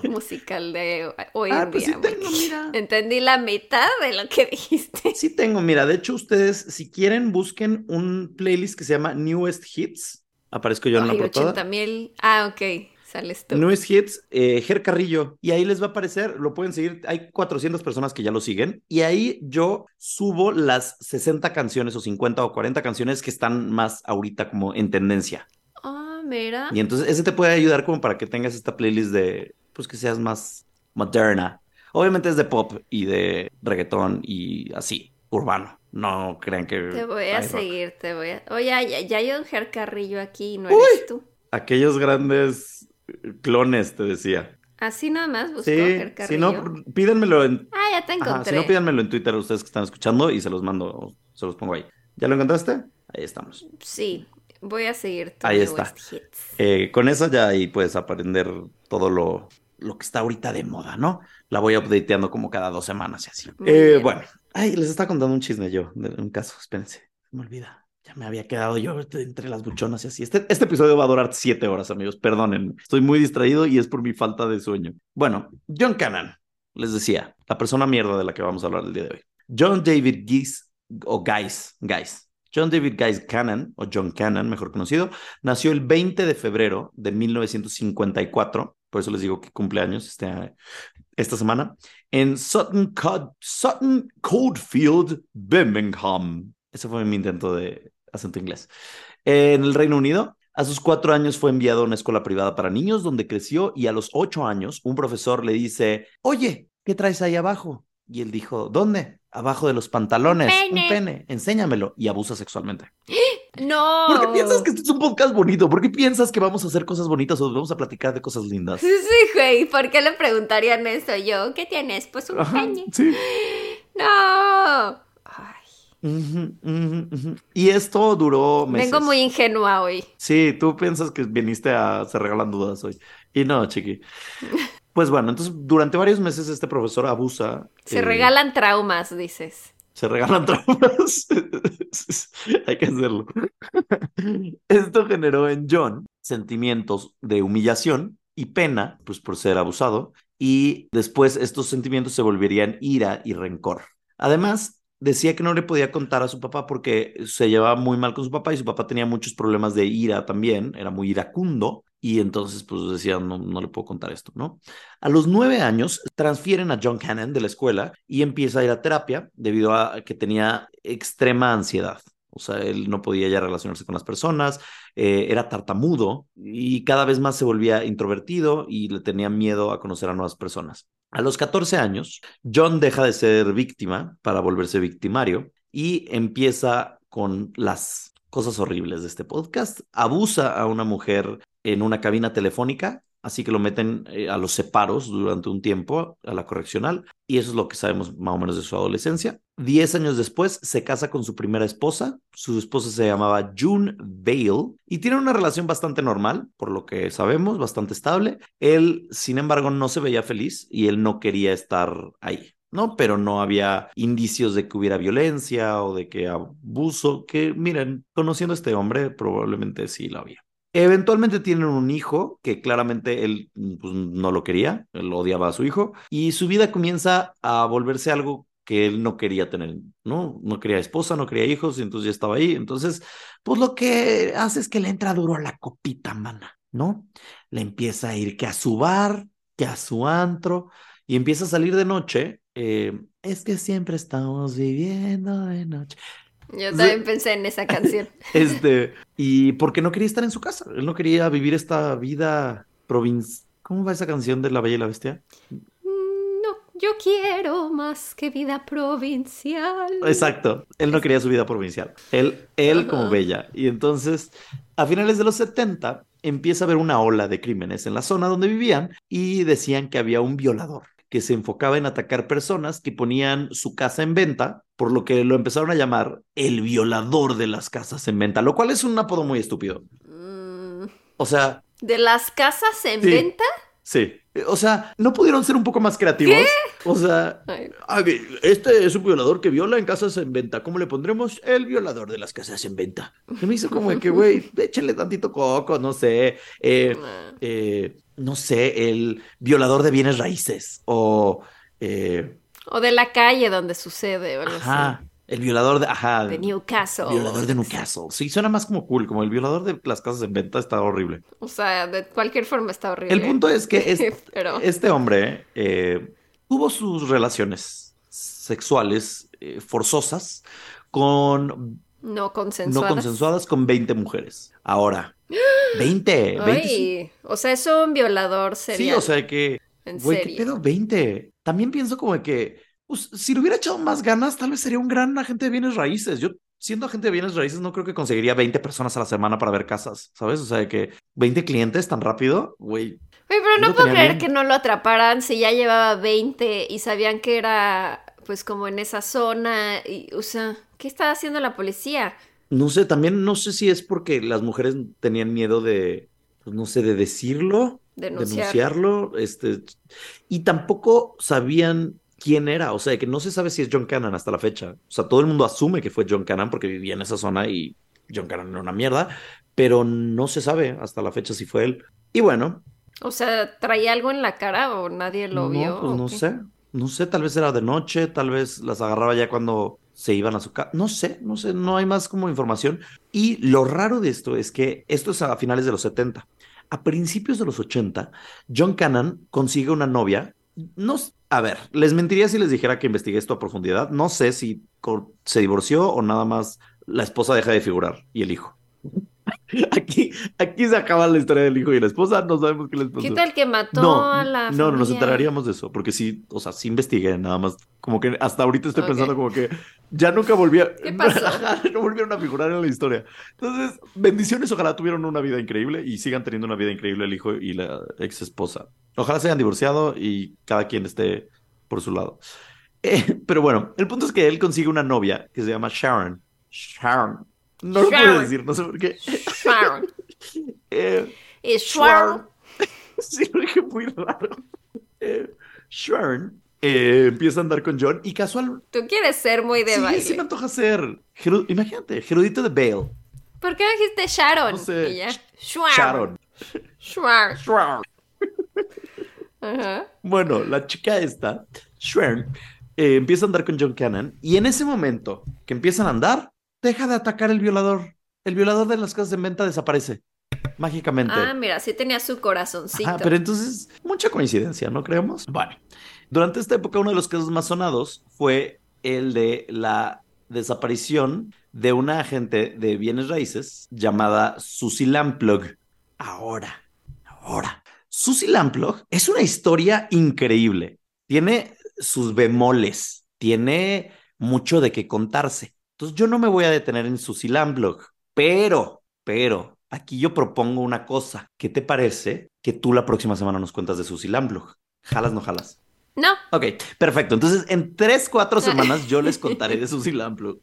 S2: musical de hoy en
S3: Ah, pues sí
S2: día.
S3: tengo,
S2: porque
S3: mira.
S2: Entendí la mitad de lo que dijiste.
S3: Sí tengo, mira, de hecho ustedes, si quieren, busquen un playlist que se llama Newest Hits. Aparezco yo en la portada.
S2: 80 mil. Ah, ok. Sales tú.
S3: Newest Hits, eh, Ger Carrillo. Y ahí les va a aparecer, lo pueden seguir. Hay 400 personas que ya lo siguen. Y ahí yo subo las 60 canciones o 50 o 40 canciones que están más ahorita como en tendencia.
S2: Ah, mira.
S3: Y entonces ese te puede ayudar como para que tengas esta playlist de, pues que seas más moderna. Obviamente es de pop y de reggaetón y así, urbano. No crean que...
S2: Te voy a
S3: rock.
S2: seguir, te voy a... Oye, ya, ya hay un Ger Carrillo aquí y no eres tú.
S3: Aquellos grandes clones, te decía.
S2: Así nada más busco
S3: Sí, si no, pídanmelo en...
S2: Ah, ya te
S3: Ajá,
S2: encontré.
S3: si no, pídanmelo en Twitter ustedes que están escuchando y se los mando, se los pongo ahí. ¿Ya lo encontraste? Ahí estamos.
S2: Sí, voy a seguir
S3: Ahí está. Eh, con eso ya ahí puedes aprender todo lo, lo que está ahorita de moda, ¿no? La voy updateando como cada dos semanas y así. Eh, bueno, ay, les está contando un chisme yo de un caso, espérense, se me olvida. Me había quedado yo entre las buchonas y así. Este, este episodio va a durar siete horas, amigos. Perdonen. Estoy muy distraído y es por mi falta de sueño. Bueno, John Cannon, les decía, la persona mierda de la que vamos a hablar el día de hoy. John David Geese, o Guys, Guys. John David Guys Cannon, o John Cannon, mejor conocido, nació el 20 de febrero de 1954. Por eso les digo que cumpleaños este, esta semana. En Sutton, Sutton Coldfield, Birmingham. Ese fue mi intento de acento inglés. En el Reino Unido, a sus cuatro años fue enviado a una escuela privada para niños donde creció y a los ocho años un profesor le dice, oye, ¿qué traes ahí abajo? Y él dijo, ¿dónde? Abajo de los pantalones. Un pene. Enséñamelo. Y abusa sexualmente.
S2: No.
S3: ¿Por qué piensas que este es un podcast bonito? ¿Por qué piensas que vamos a hacer cosas bonitas o vamos a platicar de cosas lindas?
S2: Sí, güey. ¿Por qué le preguntarían eso yo? ¿Qué tienes? Pues un pene.
S3: Sí.
S2: No.
S3: Y esto duró meses.
S2: Vengo muy ingenua hoy.
S3: Sí, tú piensas que viniste a se regalan dudas hoy. Y no, chiqui. Pues bueno, entonces durante varios meses este profesor abusa.
S2: Se eh, regalan traumas, dices.
S3: Se regalan traumas. Hay que hacerlo. Esto generó en John sentimientos de humillación y pena, pues por ser abusado, y después estos sentimientos se volverían ira y rencor. Además, decía que no le podía contar a su papá porque se llevaba muy mal con su papá y su papá tenía muchos problemas de ira también, era muy iracundo y entonces pues decía, no, no le puedo contar esto, ¿no? A los nueve años transfieren a John Cannon de la escuela y empieza a ir a terapia debido a que tenía extrema ansiedad. O sea, él no podía ya relacionarse con las personas, eh, era tartamudo y cada vez más se volvía introvertido y le tenía miedo a conocer a nuevas personas. A los 14 años, John deja de ser víctima para volverse victimario y empieza con las cosas horribles de este podcast. Abusa a una mujer en una cabina telefónica así que lo meten eh, a los separos durante un tiempo, a la correccional, y eso es lo que sabemos más o menos de su adolescencia. Diez años después se casa con su primera esposa, su esposa se llamaba June Vale, y tiene una relación bastante normal, por lo que sabemos, bastante estable. Él, sin embargo, no se veía feliz y él no quería estar ahí. ¿no? Pero no había indicios de que hubiera violencia o de que abuso, que miren, conociendo a este hombre, probablemente sí lo había. Eventualmente tienen un hijo que claramente él pues, no lo quería, él odiaba a su hijo, y su vida comienza a volverse algo que él no quería tener, ¿no? No quería esposa, no quería hijos, y entonces ya estaba ahí. Entonces, pues lo que hace es que le entra duro a la copita, mana, ¿no? Le empieza a ir que a su bar, que a su antro, y empieza a salir de noche. Eh, es que siempre estamos viviendo de noche.
S2: Yo también pensé en esa canción.
S3: Este, y porque no quería estar en su casa, él no quería vivir esta vida provincial. ¿Cómo va esa canción de La Bella y la Bestia?
S2: No, yo quiero más que vida provincial.
S3: Exacto, él no quería su vida provincial, él, él como bella. Y entonces, a finales de los 70, empieza a haber una ola de crímenes en la zona donde vivían y decían que había un violador que se enfocaba en atacar personas que ponían su casa en venta, por lo que lo empezaron a llamar el violador de las casas en venta, lo cual es un apodo muy estúpido. Mm. O sea...
S2: ¿De las casas en venta?
S3: Sí. O sea, ¿no pudieron ser un poco más creativos? O sea, este es un violador que viola en casas en venta. ¿Cómo le pondremos? El violador de las casas en venta. Se me hizo como de que, güey, échenle tantito coco, no sé. Eh, ah. eh, no sé, el violador de bienes raíces o... Eh,
S2: o de la calle donde sucede.
S3: ajá, el violador de... Ajá.
S2: De Newcastle.
S3: Violador de Newcastle. Sí, suena más como cool, como el violador de las casas en venta está horrible.
S2: O sea, de cualquier forma está horrible.
S3: El punto es que este hombre eh, tuvo sus relaciones sexuales eh, forzosas con...
S2: No consensuadas.
S3: No consensuadas con 20 mujeres. Ahora, 20. 20
S2: o sea, es un violador serio.
S3: Sí, o sea que. ¿En güey, ¿qué pedo? 20. También pienso como que. Pues, si le hubiera echado más ganas, tal vez sería un gran agente de bienes raíces. Yo, siendo agente de bienes raíces, no creo que conseguiría 20 personas a la semana para ver casas, ¿sabes? O sea, que 20 clientes tan rápido, güey.
S2: Oye, pero no puedo creer que no lo atraparan si ya llevaba 20 y sabían que era, pues, como en esa zona. Y, o sea, ¿qué estaba haciendo la policía?
S3: No sé, también no sé si es porque las mujeres tenían miedo de, pues no sé, de decirlo, denunciarlo, este, y tampoco sabían quién era, o sea, que no se sabe si es John Cannon hasta la fecha. O sea, todo el mundo asume que fue John Cannon porque vivía en esa zona y John Cannon era una mierda, pero no se sabe hasta la fecha si fue él. Y bueno.
S2: O sea, ¿traía algo en la cara o nadie lo
S3: no,
S2: vio?
S3: Pues no sé. No sé, tal vez era de noche, tal vez las agarraba ya cuando se iban a su casa. No sé, no sé, no hay más como información. Y lo raro de esto es que esto es a finales de los 70. A principios de los 80, John Cannon consigue una novia. No, a ver, les mentiría si les dijera que investigué esto a profundidad. No sé si se divorció o nada más la esposa deja de figurar y el hijo. Aquí, aquí se acaba la historia del hijo y la esposa, no sabemos qué les pasó.
S2: ¿Qué tal que mató a la
S3: No, no nos enteraríamos de eso, porque sí, o sea, sí investigué, nada más, como que hasta ahorita estoy pensando como que ya nunca volví a...
S2: ¿Qué pasó?
S3: no volvieron a figurar en la historia. Entonces, bendiciones, ojalá tuvieron una vida increíble y sigan teniendo una vida increíble el hijo y la ex esposa. Ojalá se hayan divorciado y cada quien esté por su lado. Eh, pero bueno, el punto es que él consigue una novia que se llama Sharon. Sharon. No lo puedo decir, no sé por qué.
S2: Sharon.
S3: eh,
S2: ¿Y Sharon?
S3: sí, lo dije muy raro. Eh, Sharon eh, empieza a andar con John y casual.
S2: Tú quieres ser muy de
S3: sí,
S2: baile.
S3: Sí, me antoja ser. Geru... Imagínate, Gerudito de Bale.
S2: ¿Por qué dijiste Sharon?
S3: No sé. Sharon.
S2: Sharon.
S3: Sharon.
S2: Ajá.
S3: Bueno, la chica esta, Sharon, eh, empieza a andar con John Cannon y en ese momento que empiezan a andar, deja de atacar el violador. El violador de las casas de venta desaparece mágicamente.
S2: Ah, mira, sí tenía su corazoncito.
S3: Ajá, pero entonces, mucha coincidencia, ¿no creemos? Bueno, durante esta época uno de los casos más sonados fue el de la desaparición de una agente de bienes raíces llamada Susie Lamplug. Ahora, ahora. Susie Lamplug es una historia increíble. Tiene sus bemoles, tiene mucho de qué contarse. Entonces yo no me voy a detener en Susie Lamplug, pero, pero, aquí yo propongo una cosa. ¿Qué te parece que tú la próxima semana nos cuentas de Susie Lamplug? ¿Jalas, no jalas?
S2: No.
S3: Ok, perfecto. Entonces, en tres, cuatro semanas yo les contaré de Susie Lamplug.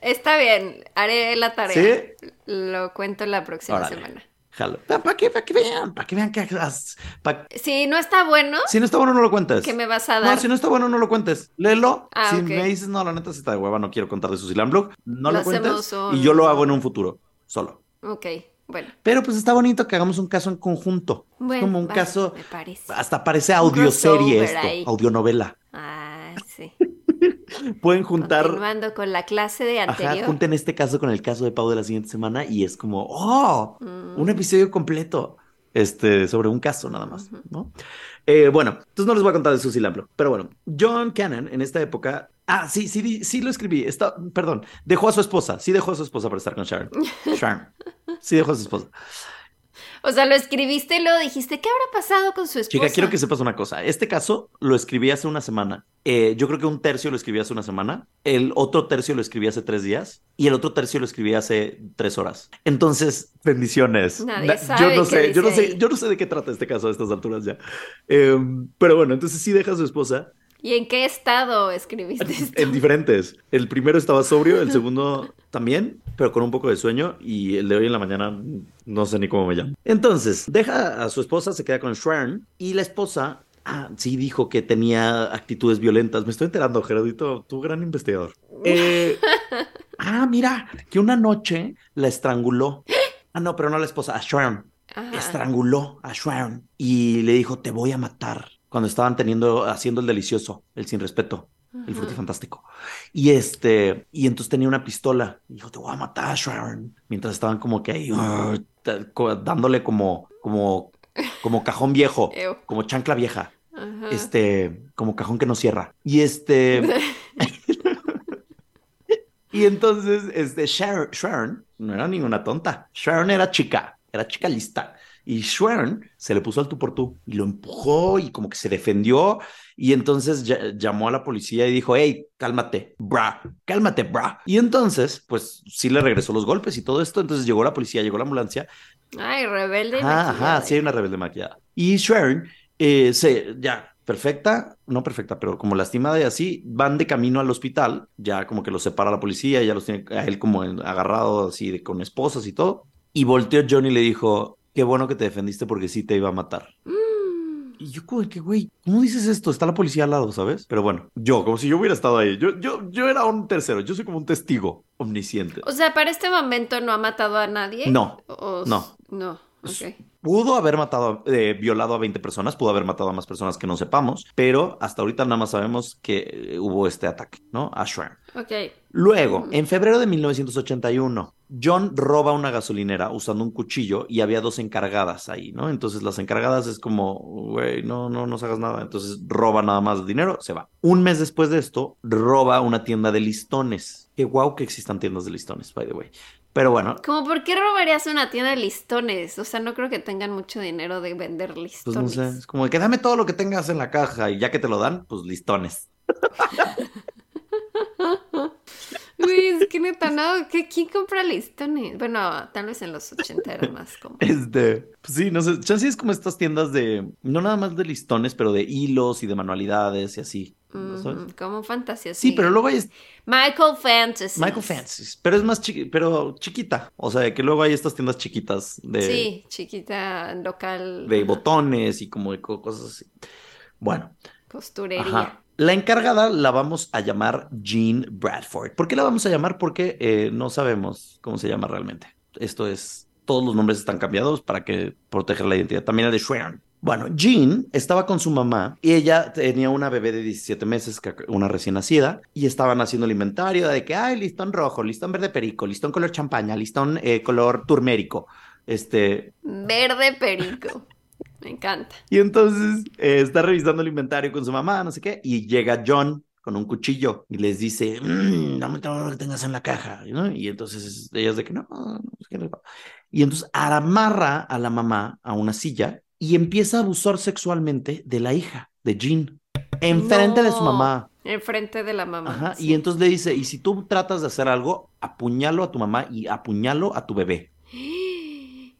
S2: Está bien, haré la tarea.
S3: ¿Sí?
S2: Lo cuento la próxima
S3: Órale.
S2: semana.
S3: Jalo. Para que, pa que vean, para que vean que... has- pa-
S2: Si no está bueno,
S3: Si no está bueno, no lo cuentes.
S2: ¿qué me vas a dar?
S3: No, si no está bueno, no lo cuentes. Léelo.
S2: Ah,
S3: si
S2: ok.
S3: me dices, no, la neta, si está de hueva, no quiero contar de Susie Lamplug, no lo,
S2: Lo
S3: cuentes.
S2: un-
S3: Y yo lo hago en un futuro, solo.
S2: Ok, bueno.
S3: Pero pues está bonito que hagamos un caso en conjunto.
S2: Bueno,
S3: Como un
S2: va,
S3: caso,
S2: Me parece.
S3: hasta parece audioserie esto,
S2: ahí.
S3: audionovela.
S2: Ah, sí.
S3: Pueden juntar,
S2: Continuando con la clase de
S3: ajá,
S2: anterior.
S3: junten este caso con el caso de Pau de la siguiente semana y es como, oh,
S2: Mm.
S3: un episodio completo, este, sobre un caso nada más, ¿no? Eh, bueno, entonces no les voy a contar de Susie Lamplugh, pero bueno, John Cannon en esta época, ah, sí, sí, sí lo escribí, está, perdón, dejó a su esposa, sí dejó a su esposa para estar con Sharon, Sharon, sí dejó a su esposa.
S2: O sea, lo escribiste y luego dijiste, ¿qué habrá pasado con su esposa?
S3: Chica, quiero que sepas una cosa. Este caso lo escribí hace una semana. Eh, yo creo que un tercio lo escribí hace una semana. El otro tercio lo escribí hace tres días. Y el otro tercio lo escribí hace tres horas. Entonces, bendiciones.
S2: Nadie
S3: Na-
S2: sabe
S3: yo no
S2: qué
S3: sé, yo no sé,
S2: ahí.
S3: yo no sé de qué trata este caso a estas alturas ya. Eh, pero bueno, entonces sí deja a su esposa
S2: ¿Y en qué estado escribiste esto?
S3: en diferentes. El primero estaba sobrio, el segundo también, pero con un poco de sueño. Y el de hoy en la mañana no sé ni cómo me llamo. Entonces, deja a su esposa, se queda con Sharon. Y la esposa, ah, sí dijo que tenía actitudes violentas. Me estoy enterando, Gerardito, tú gran investigador. Eh, ah, mira, que una noche la estranguló. Ah, no, pero no a la esposa, a Sharon
S2: Ajá.
S3: estranguló a Sharon y le dijo, te voy a matar. Cuando estaban teniendo, haciendo el delicioso, el sin respeto, el frutifantástico. Y este, y entonces tenía una pistola. Y dijo, te voy a matar, Sharon. Mientras estaban como que ahí, co- dándole como, como, como cajón viejo, como chancla vieja.
S2: Ajá.
S3: Este, como cajón que no cierra. Y este, y entonces, este, Sharon, Sharon no era ninguna tonta. Sharon era chica, era chica lista. Y Sharon se le puso al tú por tú y lo empujó y como que se defendió. Y entonces llamó a la policía y dijo, hey, cálmate, bra, cálmate, bra. Y entonces, pues sí le regresó los golpes y todo esto. Entonces llegó la policía, llegó la ambulancia
S2: Ay, rebelde. y
S3: Ajá,
S2: maquillada.
S3: ajá, sí hay una rebelde maquillada. Y Sharon, eh, se, ya, perfecta, no perfecta, pero como lastimada y así, van de camino al hospital, ya como que los separa la policía, ya los tiene a él como agarrado así de, con esposas y todo. Y volteó John y le dijo, qué bueno que te defendiste porque sí te iba a matar.
S2: Mm.
S3: y yo como que, güey, ¿cómo dices esto? Está la policía al lado, ¿sabes? Pero bueno, yo, como si yo hubiera estado ahí. Yo, yo, yo era un tercero, yo soy como un testigo omnisciente.
S2: O sea, para este momento no ha matado a nadie.
S3: No,
S2: O-
S3: no.
S2: No, ok.
S3: Pudo haber matado, eh, violado a 20 personas, pudo haber matado a más personas que no sepamos, pero hasta ahorita nada más sabemos que eh, hubo este ataque, ¿no? A Schramm.
S2: Ok.
S3: Luego, en febrero de 1981, John roba una gasolinera usando un cuchillo y había dos encargadas ahí, ¿no? Entonces las encargadas es como, güey, no, no nos hagas nada. Entonces roba nada más dinero, se va. Un mes después de esto, roba una tienda de listones. Qué guau que existan tiendas de listones, by the way. Pero bueno,
S2: Como, ¿por qué robarías una tienda de listones? O sea, no creo que tengan mucho dinero de vender
S3: pues
S2: listones.
S3: no sé, es como que dame todo lo que tengas en la caja y ya que te lo dan, pues listones.
S2: Güey, es que neta, no. ¿qué- ¿Quién compra listones? Bueno, tal vez en los 80 era más como.
S3: Este, pues sí, no sé, chance es como estas tiendas de, no nada más de listones, pero de hilos y de manualidades y así. ¿no sabes?
S2: Ujú, como fantasía.
S3: Sí, pero luego hay
S2: Michael Fantasy.
S3: Michael Fancy, pero es más chiqui, pero chiquita. O sea, que luego hay estas tiendas chiquitas de,
S2: Sí, chiquita, local.
S3: de botones y como de co- cosas así. Bueno,
S2: Costurería.
S3: ajá. La encargada la vamos a llamar Jean Bradford. ¿Por qué la vamos a llamar? Porque eh, no sabemos cómo se llama realmente. Esto es, todos los nombres están cambiados para que proteger la identidad. También la de Schwern. Bueno, Jean estaba con su mamá y ella tenía una bebé de 17 meses, una recién nacida, y estaban haciendo el inventario de que, ay, listón rojo, listón verde perico, listón color champaña, listón eh, color turmérico. Este,
S2: Verde perico. Me encanta.
S3: y entonces eh, está revisando el inventario con su mamá, no sé qué, y llega John con un cuchillo y les dice, "Mm, dame todo lo que tengas en la caja, ¿no? Y entonces ellas de que no, no, es que no". Y entonces amarra a la mamá a una silla y empieza a abusar sexualmente de la hija, de Jean, enfrente de su
S2: No,
S3: mamá.
S2: Enfrente de la mamá.
S3: Ajá,
S2: sí.
S3: y entonces le dice, y si tú tratas de hacer algo, apuñalo a tu mamá y apuñalo a tu bebé.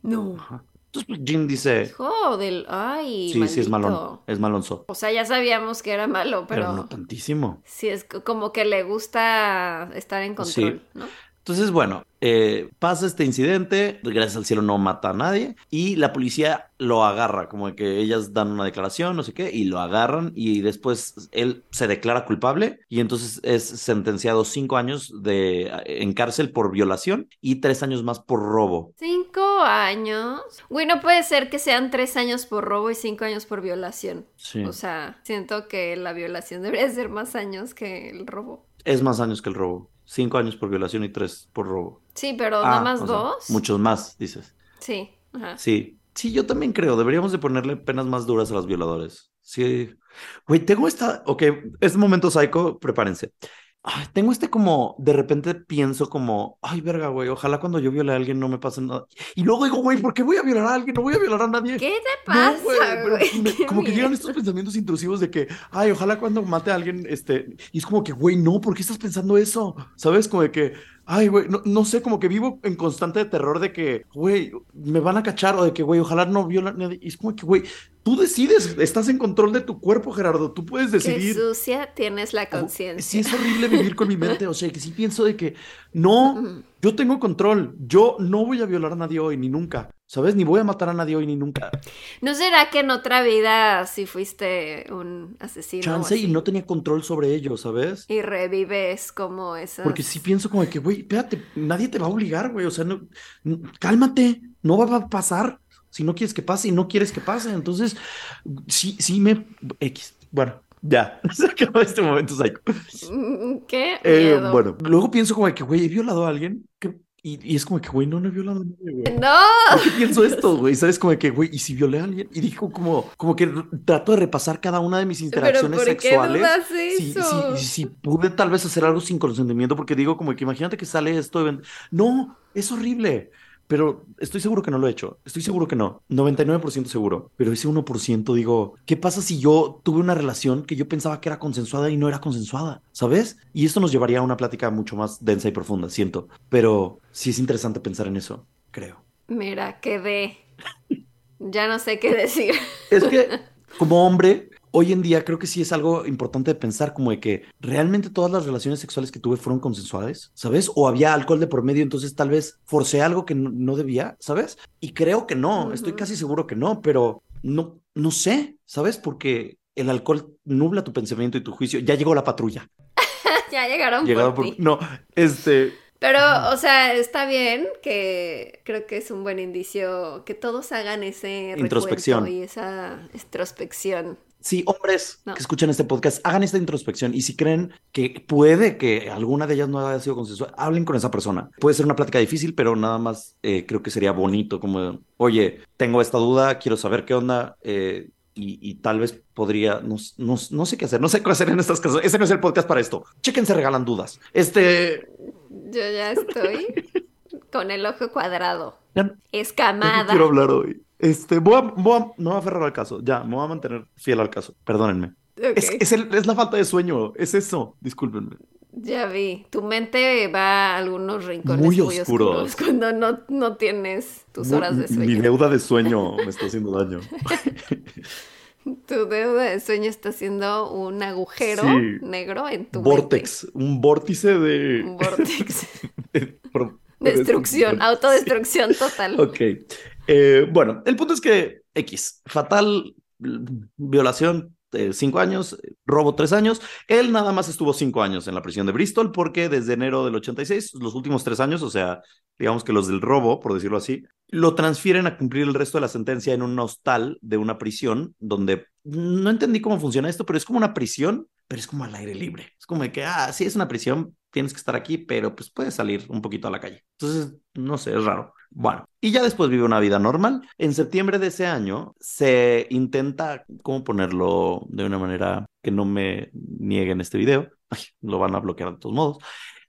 S2: No.
S3: Ajá. Entonces pues, Jean dice,
S2: Hijo del. Ay,
S3: sí, sí es malón, es malonzo,
S2: O sea, ya sabíamos que era malo,
S3: pero
S2: pero.
S3: no tantísimo.
S2: Sí, es co- como que le gusta estar en control, ¿no?
S3: Entonces, bueno, eh, pasa este incidente, gracias al cielo no mata a nadie, y la policía lo agarra, como que ellas dan una declaración, no sé qué, y lo agarran, y después él se declara culpable, y entonces es sentenciado cinco años de, en cárcel por violación y tres años más por robo.
S2: Cinco años. Güey, no puede ser que sean tres años por robo y cinco años por violación.
S3: Sí.
S2: O sea, siento que la violación debería ser más años que el robo.
S3: Es más años que el robo. Cinco años por violación y tres por robo.
S2: Sí, pero
S3: Ah,
S2: nada más
S3: sea,
S2: dos.
S3: muchos más, dices.
S2: Sí. Ajá.
S3: Sí, sí, yo también creo. Deberíamos de ponerle penas más duras a los violadores. Sí. Güey, tengo esta. Ok, este momento psycho, prepárense. Ay, tengo este como, de repente pienso como, ay, verga, güey, ojalá cuando yo viole a alguien no me pase nada. Y luego digo, güey, ¿por qué voy a violar a alguien? No voy a violar a nadie.
S2: ¿Qué te
S3: No,
S2: pasa,
S3: güey, pero me- como que llegan estos pensamientos intrusivos de que, ay, ojalá cuando mate a alguien, este, y es como que, güey, no, ¿por qué estás pensando eso? ¿Sabes? Como de que, ay, güey, no, no sé, como que vivo en constante terror de que, güey, me van a cachar o de que, güey, ojalá no viola a nadie. Y es como que, güey, tú decides, estás en control de tu cuerpo, Gerardo, tú puedes
S2: Qué
S3: decidir.
S2: sucia tienes la
S3: Sí,
S2: conciencia.
S3: es horrible vivir con mi mente, o sea, que sí pienso de que, no, yo tengo control, yo no voy a violar a nadie hoy, ni nunca, ¿sabes? Ni voy a matar a nadie hoy, ni nunca.
S2: ¿No será que en otra vida sí fuiste un asesino? o
S3: Chance y no tenía control sobre ello, ¿sabes?
S2: Y revives como esas.
S3: Porque sí pienso como de que, güey, espérate, nadie te va a obligar, güey, o sea, no, cálmate, no va a pasar si no quieres que pase y no quieres que pase, entonces, sí, sí me... X, bueno, ya, se acabó este momento, psycho.
S2: Mm, ¿Qué?
S3: Eh, bueno, luego pienso como de que, güey, he violado a alguien, que- y, y es como que, güey, no, no he violado a nadie, güey.
S2: ¡No!
S3: ¿Por qué pienso esto, güey? ¿Sabes? Como que, güey, ¿y si violé a alguien? Y dijo como, como que trato de repasar cada una de mis
S2: ¿Pero
S3: interacciones
S2: por qué
S3: sexuales.
S2: dudas
S3: Si,
S2: eso?
S3: si, si pude tal vez hacer algo sin consentimiento, porque digo como que imagínate que sale esto. de- No, es horrible. Pero estoy seguro que no lo he hecho. Estoy seguro que no. 99% seguro. Pero ese 1% digo, ¿qué pasa si yo tuve una relación que yo pensaba que era consensuada y no era consensuada? ¿Sabes? Y esto nos llevaría a una plática mucho más densa y profunda, siento. Pero sí es interesante pensar en eso, creo.
S2: Mira, quedé. Ya no sé qué decir.
S3: Es que como hombre, hoy en día creo que sí es algo importante de pensar como de que realmente todas las relaciones sexuales que tuve fueron consensuales, ¿sabes? O había alcohol de por medio, entonces tal vez forcé algo que no, no debía, ¿sabes? Y creo que no, estoy casi seguro que no, pero no, no sé, ¿sabes? Porque el alcohol nubla tu pensamiento y tu juicio. Ya llegó la patrulla.
S2: ya llegaron
S3: Llegaron
S2: por.
S3: No, este...
S2: Pero, o sea, está bien que creo que es un buen indicio que todos hagan ese
S3: Introspección.
S2: y esa introspección.
S3: Sí, hombres
S2: No.
S3: que escuchan este podcast, hagan esta introspección y si creen que puede que alguna de ellas no haya sido consensual, hablen con esa persona. Puede ser una plática difícil, pero nada más eh, creo que sería bonito como, oye, tengo esta duda, quiero saber qué onda eh, y, y tal vez podría, no, no, no sé qué hacer, no sé qué hacer en estas cosas. Ese no es el podcast para esto. Chéquense, regalan dudas. Este,
S2: Yo ya estoy con el ojo cuadrado,
S3: ya no-
S2: escamada.
S3: quiero hablar hoy. Este, voy a, voy a- no voy a aferrar al caso, ya, me voy a mantener fiel al caso, perdónenme. Es, es, el- es la falta de sueño, es eso, discúlpenme.
S2: Ya vi. Tu mente va a algunos rincones
S3: Muy
S2: muy,
S3: oscuros.
S2: oscuros cuando no, no tienes tus horas de
S3: Mi
S2: sueño.
S3: deuda de sueño me está haciendo daño.
S2: Tu deuda de sueño está haciendo un agujero
S3: Sí.
S2: negro en tu
S3: Vortex, un vórtice de,
S2: Un
S3: de de
S2: Destrucción, autodestrucción total.
S3: Ok. Eh, bueno, el punto es que X, fatal, violación, eh, cinco años, robo tres años. Él nada más estuvo cinco años en la prisión de Bristol porque desde enero del 86, los últimos tres años, o sea, digamos que los del robo, por decirlo así, lo transfieren a cumplir el resto de la sentencia en un hostal de una prisión donde no entendí cómo funciona esto, pero es como una prisión, pero es como al aire libre. Es como que, ah, sí, es una prisión, tienes que estar aquí, pero pues puedes salir un poquito a la calle. Entonces, no sé, es raro. Bueno, y ya después vive una vida normal. En septiembre de ese año se intenta, ¿cómo ponerlo de una manera que no me niegue en este video? Ay, lo van a bloquear de todos modos.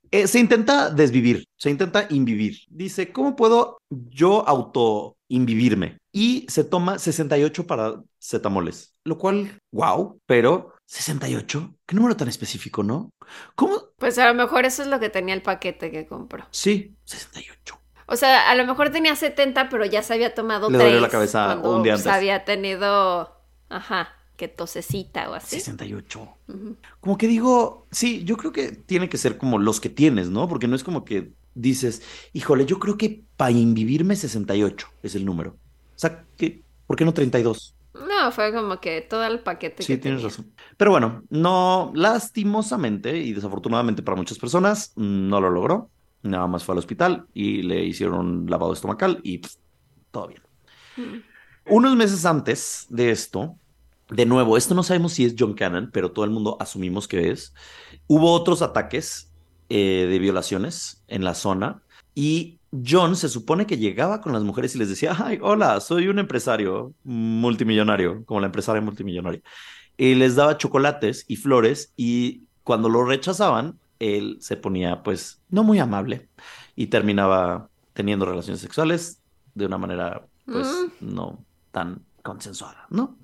S3: Eh, se intenta desvivir, se intenta invivir. Dice, ¿cómo puedo yo auto invivirme? Y se toma 68 paracetamoles, lo cual, wow, pero 68, qué número tan específico, ¿no? ¿Cómo?
S2: Pues a lo mejor eso es lo que tenía el paquete que compró.
S3: Sí, 68.
S2: O sea, a lo mejor tenía 70, pero ya se había tomado
S3: Le dolió la cabeza
S2: cuando,
S3: un día
S2: pues,
S3: antes.
S2: había tenido, ajá, que tosecita o así.
S3: 68.
S2: Ujú.
S3: Como que digo, sí, yo creo que tiene que ser como los que tienes, ¿no? Porque no es como que dices, híjole, yo creo que para invivirme 68 es el número. O sea, que, ¿por qué no 32?
S2: No, fue como que todo el paquete
S3: Sí,
S2: que
S3: tienes
S2: tenía.
S3: razón. Pero bueno, no, lastimosamente y desafortunadamente para muchas personas, no lo logró. Nada más fue al hospital y le hicieron lavado estomacal y pff, todo bien.
S2: Mm.
S3: Unos meses antes de esto, de nuevo, esto no sabemos si es John Cannon, pero todo el mundo asumimos que es. Hubo otros ataques eh, de violaciones en la zona y John se supone que llegaba con las mujeres y les decía, ay, hola, soy un empresario multimillonario, como la empresaria multimillonaria. Y les daba chocolates y flores y cuando lo rechazaban, él se ponía pues no muy amable y terminaba teniendo relaciones sexuales de una manera pues no tan consensuada, ¿no?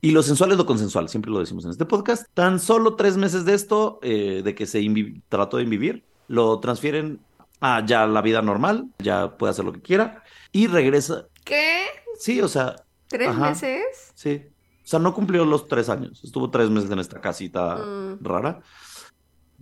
S3: Y lo sensual es lo consensual, siempre lo decimos en este podcast. Tan solo tres meses de esto, eh, de que se trató de invivir, lo transfieren a ya la vida normal, ya puede hacer lo que quiera y regresa.
S2: ¿Qué?
S3: Sí, o sea,
S2: ¿Tres
S3: Ajá.
S2: meses?
S3: sí. O sea, no cumplió los tres años, estuvo tres meses en esta casita
S2: Mm.
S3: rara.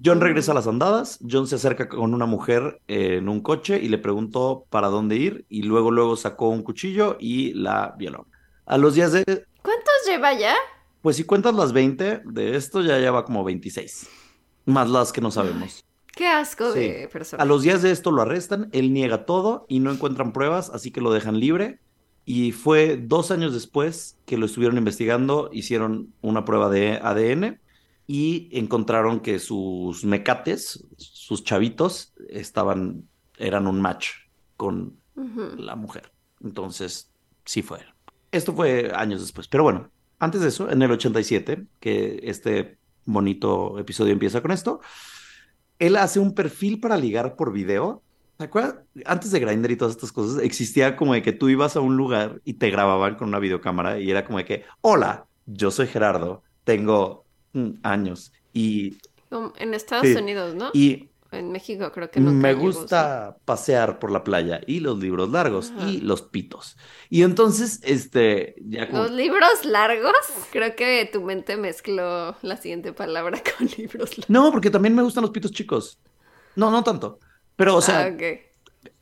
S3: John regresa a las andadas, John se acerca con una mujer eh, en un coche y le preguntó para dónde ir y luego luego sacó un cuchillo y la violó. A los días de,
S2: ¿Cuántos lleva ya?
S3: pues si cuentas las 20 de esto ya lleva como 26, más las que no sabemos.
S2: Qué asco
S3: Sí.
S2: de persona.
S3: A los días de esto lo arrestan, él niega todo y no encuentran pruebas, así que lo dejan libre. Y fue dos años después que lo estuvieron investigando, hicieron una prueba de ADN y encontraron que sus mecates, sus chavitos, estaban, eran un match con la mujer. Entonces, sí fue. Esto fue años después. Pero bueno, antes de eso, en el 87, que este bonito episodio empieza con esto, él hace un perfil para ligar por video. ¿Te acuerdas? Antes de Grindr y todas estas cosas, existía como de que tú ibas a un lugar y te grababan con una videocámara y era como de que, hola, yo soy Gerardo, tengo años y,
S2: En Estados
S3: Sí.
S2: Unidos, ¿no?
S3: y
S2: En México creo que nunca
S3: me
S2: llegó,
S3: gusta pasear por la playa y los libros largos
S2: Ajá.
S3: y los pitos. Y entonces, este, ya.
S2: Los libros largos. Creo que tu mente mezcló la siguiente palabra con libros largos.
S3: No, porque también me gustan los pitos chicos. No, no tanto. Pero, o sea,
S2: Ah, ok.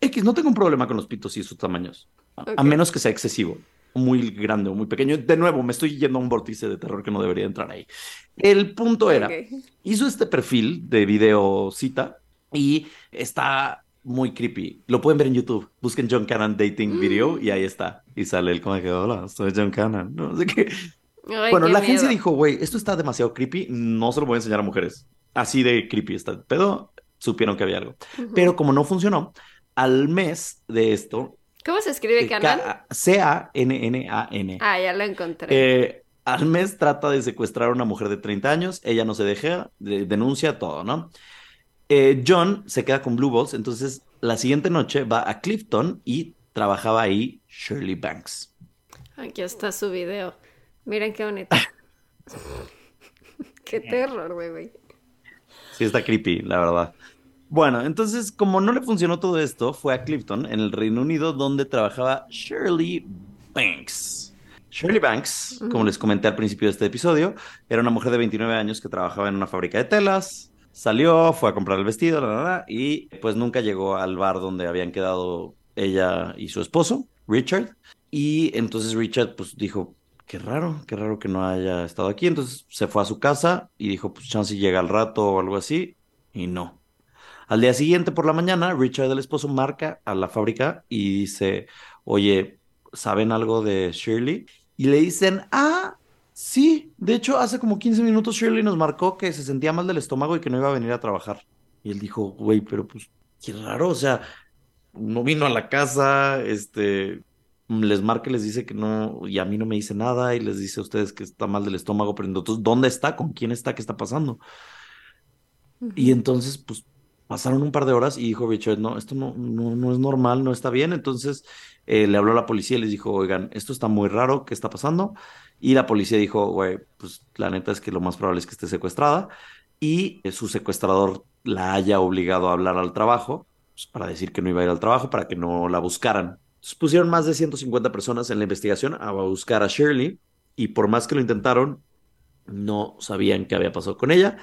S3: X, no tengo un problema con los pitos y sus tamaños. A, menos que sea excesivo. Muy grande o muy pequeño. De nuevo, me estoy yendo a un vórtice de terror que no debería entrar ahí. El punto era,
S2: Ok.
S3: hizo este perfil de video cita y está muy creepy. Lo pueden ver en YouTube. Busquen John Cannon Dating Video y ahí está. Y sale él como que, hola, soy John Cannon. No sé qué.
S2: Ay,
S3: Bueno,
S2: qué
S3: la agencia
S2: miedo.
S3: dijo, güey, esto está demasiado creepy, no se lo voy a enseñar a mujeres. Así de creepy está. Pero supieron que había algo. Pero como no funcionó, al mes de esto,
S2: ¿Cómo se escribe Canan?
S3: C-A-N-N-A-N.
S2: Ah, ya lo encontré.
S3: Eh, al mes trata de secuestrar a una mujer de 30 años, ella no se deja, de- denuncia todo, ¿no? Eh, John se queda con Blue Balls, entonces la siguiente noche va a Clifton y trabajaba ahí Shirley Banks.
S2: Aquí está su video. Miren qué bonito. qué terror, güey.
S3: Sí, está creepy, la verdad. Bueno, entonces, como no le funcionó todo esto, fue a Clifton, en el Reino Unido, donde trabajaba Shirley Banks. Shirley Banks, como les comenté al principio de este episodio, era una mujer de 29 años que trabajaba en una fábrica de telas. Salió, fue a comprar el vestido, la, la, la, y pues nunca llegó al bar donde habían quedado ella y su esposo, Richard. Y entonces Richard pues dijo, qué raro, qué raro que no haya estado aquí. Entonces se fue a su casa y dijo, pues chance llega al rato o algo así. Y no. Al día siguiente por la mañana, Richard, el esposo, marca a la fábrica y dice, oye, ¿saben algo de Shirley? Y le dicen, ah, sí, de hecho hace como 15 minutos Shirley nos marcó que se sentía mal del estómago y que no iba a venir a trabajar. Y él dijo, güey, pero pues qué raro, o sea, no vino a la casa, este, les marca y les dice que no, y a mí no me dice nada, y les dice a ustedes que está mal del estómago, pero entonces, ¿dónde está? ¿Con quién está? ¿Qué está pasando? Y entonces, pues, pasaron un par de horas y dijo Richard, no, esto no, no, no es normal, no está bien. Entonces, eh, le habló a la policía y les dijo, oigan, esto está muy raro, ¿qué está pasando? Y la policía dijo, güey, pues la neta es que lo más probable es que esté secuestrada y su secuestrador la haya obligado a hablar al trabajo pues, para decir que no iba a ir al trabajo, para que no la buscaran. Entonces, pusieron más de 150 personas en la investigación a buscar a Shirley y por más que lo intentaron, no sabían qué había pasado con ella.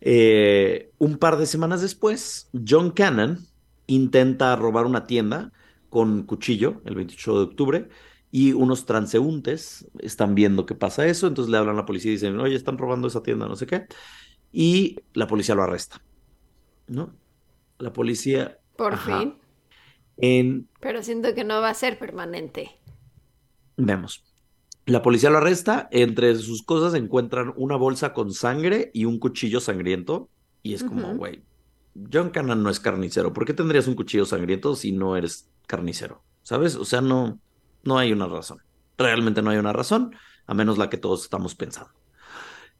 S3: Eh, un par de semanas después, John Cannon intenta robar una tienda con cuchillo el 28 de octubre y unos transeúntes están viendo que pasa eso, entonces le hablan a la policía y dicen, oye, están robando esa tienda, no sé qué, y la policía lo arresta, ¿no? La policía
S2: Por
S3: Ajá.
S2: fin.
S3: en
S2: Pero siento que no va a ser permanente.
S3: Vemos. La policía lo arresta. Entre sus cosas encuentran una bolsa con sangre y un cuchillo sangriento. Y es como, güey, John Cannon no es carnicero. ¿Por qué tendrías un cuchillo sangriento si no eres carnicero? ¿Sabes? O sea, no, no hay una razón. Realmente no hay una razón, a menos la que todos estamos pensando.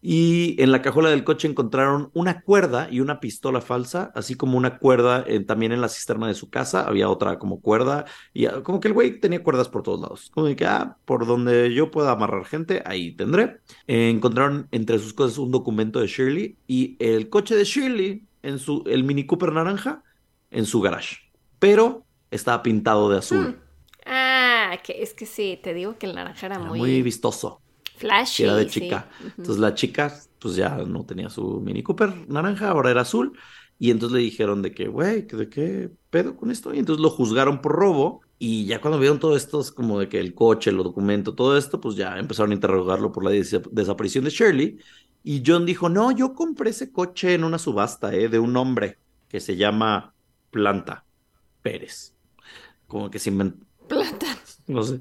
S3: Y en la cajuela del coche encontraron una cuerda y una pistola falsa, así como una cuerda eh, también en la cisterna de su casa. Había otra como cuerda y ah, como que el güey tenía cuerdas por todos lados. Como que, ah, por donde yo pueda amarrar gente, ahí tendré. Eh, encontraron entre sus cosas un documento de Shirley y el coche de Shirley, en su, el Mini Cooper naranja, en su garage. Pero estaba pintado de azul.
S2: Ah, que es que sí, te digo que el naranja era
S3: Era
S2: muy,
S3: muy vistoso.
S2: Flashy.
S3: era de
S2: sí.
S3: chica.
S2: Ujú.
S3: Entonces la chica, pues ya no tenía su Mini Cooper naranja, ahora era azul. Y entonces le dijeron de que, güey, ¿de qué pedo con esto? Y entonces lo juzgaron por robo. Y ya cuando vieron todo esto, es como de que el coche, los documentos, todo esto, pues ya empezaron a interrogarlo por la des- desaparición de Shirley. Y John dijo, no, yo compré ese coche en una subasta, ¿eh? De un hombre que se llama Planta Pérez. Como que se inventó.
S2: Plata.
S3: No sé.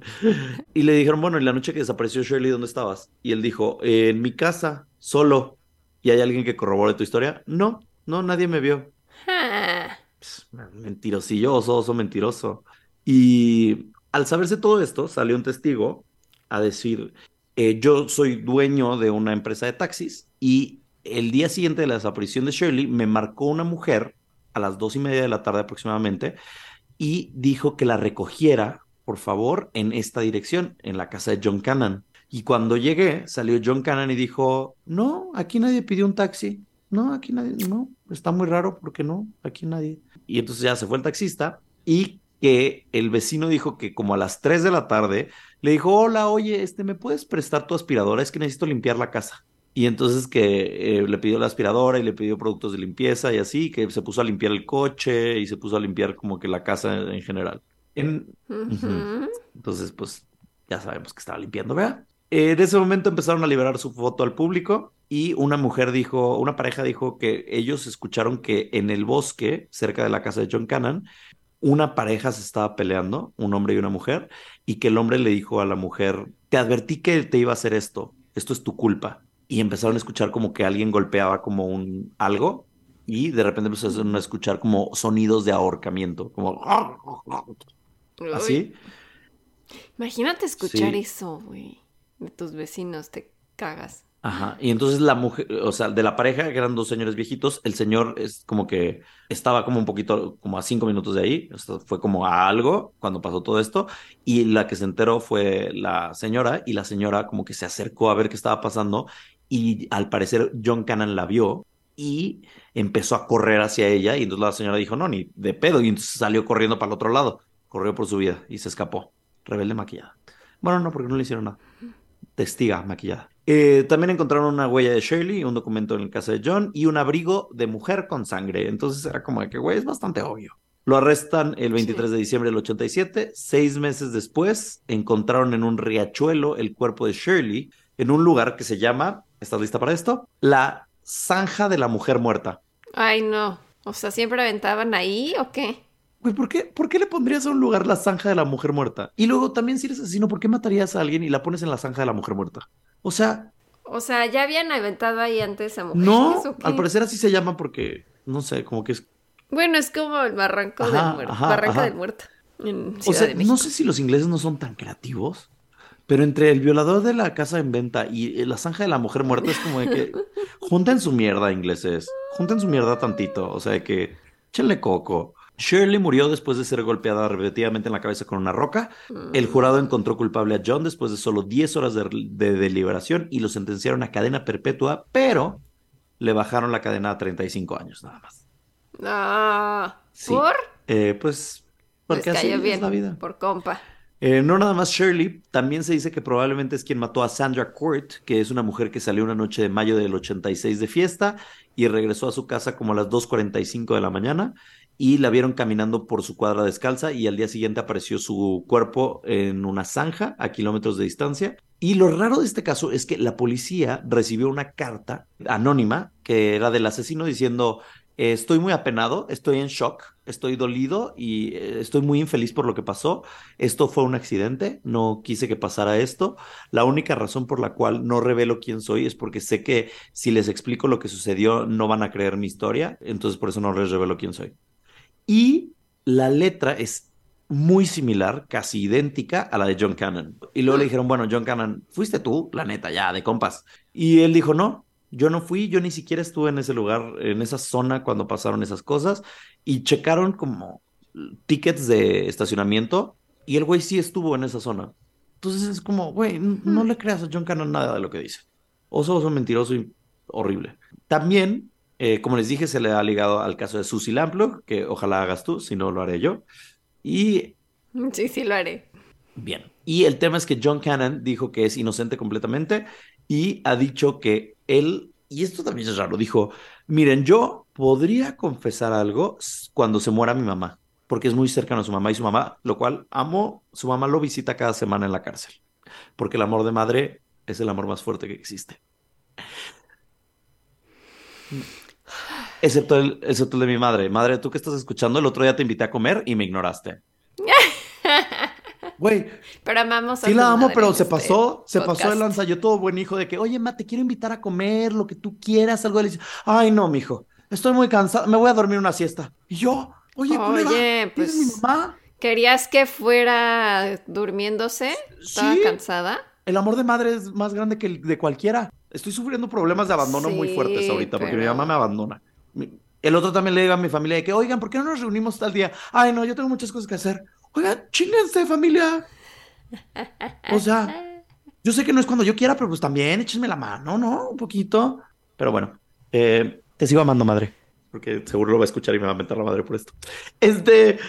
S3: Y le dijeron, bueno, en la noche que desapareció Shirley, ¿dónde estabas? Y él dijo, "Eh, en mi casa, solo. ¿Y hay alguien que corrobore tu historia? No, no, nadie me vio.
S2: Ah,
S3: Pss, Mentirosillo, oso, oso mentiroso. Y al saberse todo esto, salió un testigo a decir, eh, yo soy dueño de una empresa de taxis y el día siguiente de la desaparición de Shirley me marcó una mujer a las dos y media de la tarde aproximadamente y dijo que la recogiera, por favor, en esta dirección, en la casa de John Cannon. Y cuando llegué, salió John Cannon y dijo, no, aquí nadie pidió un taxi. No, aquí nadie, no, está muy raro, ¿por qué no? Aquí nadie. Y entonces ya se fue el taxista y que el vecino dijo que como a las 3 de la tarde le dijo, hola, oye, este, ¿me puedes prestar tu aspiradora? Es que necesito limpiar la casa. Y entonces que eh, le pidió la aspiradora y le pidió productos de limpieza y así, que se puso a limpiar el coche y se puso a limpiar como que la casa en general. En- entonces, pues, ya sabemos que estaba limpiando, ¿verdad? En ese momento empezaron a liberar su foto al público y una mujer dijo, una pareja dijo que ellos escucharon que en el bosque, cerca de la casa de John Cannon, una pareja se estaba peleando, un hombre y una mujer, y que el hombre le dijo a la mujer, te advertí que te iba a hacer esto, esto es tu culpa. Y empezaron a escuchar como que alguien golpeaba como un algo y de repente empezaron a escuchar como sonidos de ahorcamiento, como así.
S2: Imagínate escuchar
S3: Sí.
S2: eso, güey. De tus vecinos, te cagas.
S3: Ajá. Y entonces la mujer, o sea, de la pareja, que eran dos señores viejitos, el señor es como que estaba como un poquito, como a cinco minutos de ahí, o sea, fue como a algo cuando pasó todo esto, y la que se enteró fue la señora, y la señora como que se acercó a ver qué estaba pasando, y al parecer John Cannon la vio y empezó a correr hacia ella, y entonces la señora dijo, no, ni de pedo, y entonces salió corriendo para el otro lado, corrió por su vida y se escapó, rebelde maquillada. Bueno, no, porque no le hicieron nada. Testiga maquillada. Eh, también encontraron una huella de Shirley, un documento en el caso de John y un abrigo de mujer con sangre. Entonces era como de que, güey, es bastante obvio. Lo arrestan el 23 de diciembre del 87. Seis meses después, encontraron en un riachuelo el cuerpo de Shirley en un lugar que se llama, ¿estás lista para esto? La Zanja de la Mujer Muerta.
S2: Ay, no. O sea, ¿siempre aventaban ahí o qué?
S3: Güey, ¿por qué, ¿por qué le pondrías a un lugar la Zanja de la Mujer Muerta? Y luego también si eres asesino, ¿por qué matarías a alguien y la pones en la Zanja de la Mujer Muerta? O sea,
S2: O sea, ¿ya habían aventado ahí antes a mujeres
S3: No,
S2: o qué?
S3: al parecer así se llama porque, no sé, como que es...
S2: Bueno, es como el barranco
S3: Ajá,
S2: del muerto.
S3: ajá,
S2: Barranca
S3: ajá.
S2: del muerto. En
S3: O sea,
S2: de México.
S3: no sé si los ingleses no son tan creativos, pero entre el violador de la casa en venta y la zanja de la mujer muerta es como de que junten su mierda, ingleses. Junten su mierda tantito. O sea, de que échenle coco. Shirley murió después de ser golpeada repetidamente en la cabeza con una roca. El jurado encontró culpable a John después de solo 10 horas de, de deliberación y lo sentenciaron a cadena perpetua, pero le bajaron la cadena a 35 años nada más.
S2: Ah,
S3: Sí.
S2: ¿por?
S3: Eh, pues porque
S2: Les
S3: así
S2: cayó
S3: es
S2: bien,
S3: la vida.
S2: por compa.
S3: Eh, no nada más Shirley, también se dice que probablemente es quien mató a Sandra Court, que es una mujer que salió una noche de mayo del 86 de fiesta y regresó a su casa como a las 2.45 de la mañana y la vieron caminando por su cuadra descalza y al día siguiente apareció su cuerpo en una zanja a kilómetros de distancia. Y lo raro de este caso es que la policía recibió una carta anónima que era del asesino diciendo, eh, estoy muy apenado, estoy en shock, estoy dolido y eh, estoy muy infeliz por lo que pasó. Esto fue un accidente, no quise que pasara esto. La única razón por la cual no revelo quién soy es porque sé que si les explico lo que sucedió no van a creer mi historia, entonces por eso no les revelo quién soy. Y la letra es muy similar, casi idéntica a la de John Cannon. Y luego le dijeron, bueno, John Cannon, fuiste tú, la neta, ya, de compas. Y él dijo, no, yo no fui, yo ni siquiera estuve en ese lugar, en esa zona cuando pasaron esas cosas. Y checaron como tickets de estacionamiento y el güey sí estuvo en esa zona. Entonces es como, güey, no le creas a John Cannon nada de lo que dice. Oso, oso mentiroso y horrible. También, eh, como les dije, se le ha ligado al caso de Susie Lamplugh, que ojalá hagas tú, si no lo haré yo. Y
S2: Sí, sí lo haré.
S3: Bien. Y el tema es que John Cannon dijo que es inocente completamente y ha dicho que él, y esto también es raro, dijo, miren, yo podría confesar algo cuando se muera mi mamá, porque es muy cercano a su mamá y su mamá, lo cual amo, su mamá lo visita cada semana en la cárcel, porque el amor de madre es el amor más fuerte que existe. Excepto el, excepto el de mi madre. Madre, tú que estás escuchando, el otro día te invité a comer y me ignoraste. Güey,
S2: Pero amamos a
S3: Sí la amo,
S2: madre
S3: pero se
S2: este
S3: pasó, se pasó de
S2: podcast.
S3: lanza. Yo todo buen hijo de que, oye, ma, te quiero invitar a comer, lo que tú quieras, algo delicioso. Ay, no, mijo, estoy muy cansado, me voy a dormir una siesta. Y yo, oye,
S2: Oye,
S3: ¿eres
S2: pues,
S3: mi mamá?
S2: ¿Querías que fuera durmiéndose? ¿Estaba
S3: Sí.
S2: cansada?
S3: El amor de madre es más grande que el de cualquiera. Estoy sufriendo problemas de abandono muy fuertes ahorita porque mi mamá me abandona. El otro también le digo a mi familia de que, oigan, ¿por qué no nos reunimos tal día? Ay, no, yo tengo muchas cosas que hacer. Oigan, chingense, familia. O sea, yo sé que no es cuando yo quiera, pero pues también échenme la mano, ¿no? Un poquito. Pero bueno, eh, te sigo amando, madre. Porque seguro lo va a escuchar y me va a mentar la madre por esto. Este.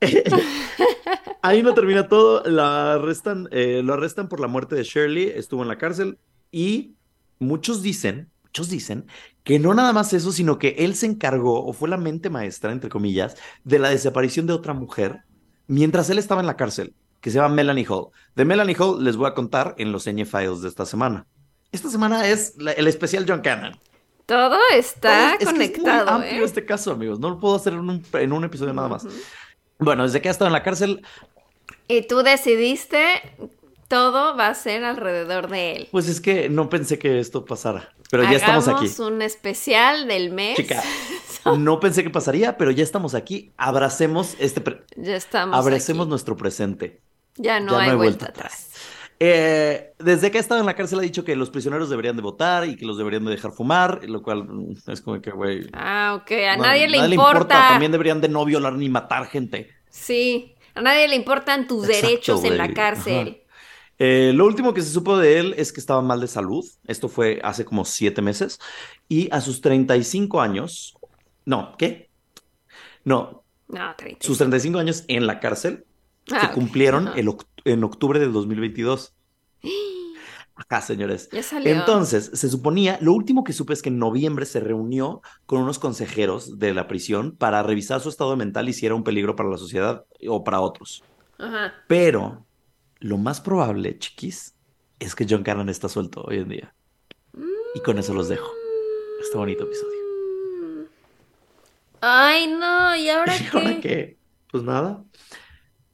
S3: Ahí no termina todo. La arrestan, eh, lo arrestan por la muerte de Shirley. Estuvo en la cárcel. Y muchos dicen, muchos dicen que no nada más eso, sino que él se encargó, o fue la mente maestra, entre comillas, de la desaparición de otra mujer mientras él estaba en la cárcel que se llama Melanie Hall. De Melanie Hall les voy a contar en los Ñ Files de esta semana. Esta semana es la- el especial John Cannon.
S2: Todo está
S3: Es
S2: conectado,
S3: es muy amplio
S2: ¿eh?
S3: este caso, amigos. No lo puedo hacer en un, en un episodio nada más. Bueno, desde que ha estado en la cárcel,
S2: Y tú decidiste, todo va a ser alrededor de él.
S3: pues es que no pensé que esto pasara. Pero ya estamos aquí.
S2: Hagamos un especial del mes.
S3: Chica, no pensé que pasaría, pero ya estamos aquí. Abracemos este,
S2: Ya estamos
S3: abracemos
S2: aquí.
S3: nuestro presente.
S2: Ya no,
S3: ya
S2: hay,
S3: no hay
S2: vuelta,
S3: vuelta
S2: atrás.
S3: Eh, desde que ha estado en la cárcel ha dicho que los prisioneros deberían de votar y que los deberían de dejar fumar, lo cual es como que, güey.
S2: Ah, ok. A
S3: no,
S2: nadie, le, importa.
S3: También deberían de no violar ni matar gente.
S2: Sí. A nadie le importan tus
S3: Exacto,
S2: derechos en la cárcel.
S3: Ajá. Eh, lo último que se supo de él es que estaba mal de salud. Esto fue hace como siete meses. Y a sus 35 años, no, ¿qué? No,
S2: No, 30.
S3: sus 35 años en la cárcel
S2: Ah,
S3: se
S2: ok.
S3: cumplieron
S2: Ajá.
S3: el oct- en octubre del 2022. Acá, señores.
S2: Ya salió.
S3: Entonces, se suponía, lo último que supe es que en noviembre se reunió con unos consejeros de la prisión para revisar su estado mental y si era un peligro para la sociedad o para otros.
S2: Ajá.
S3: Pero lo más probable, chiquis, es que John Cannon está suelto hoy en día. Y con eso los dejo. Este bonito episodio.
S2: Ay, no, ¿y ahora
S3: ¿Y ahora
S2: qué?
S3: qué? Pues nada.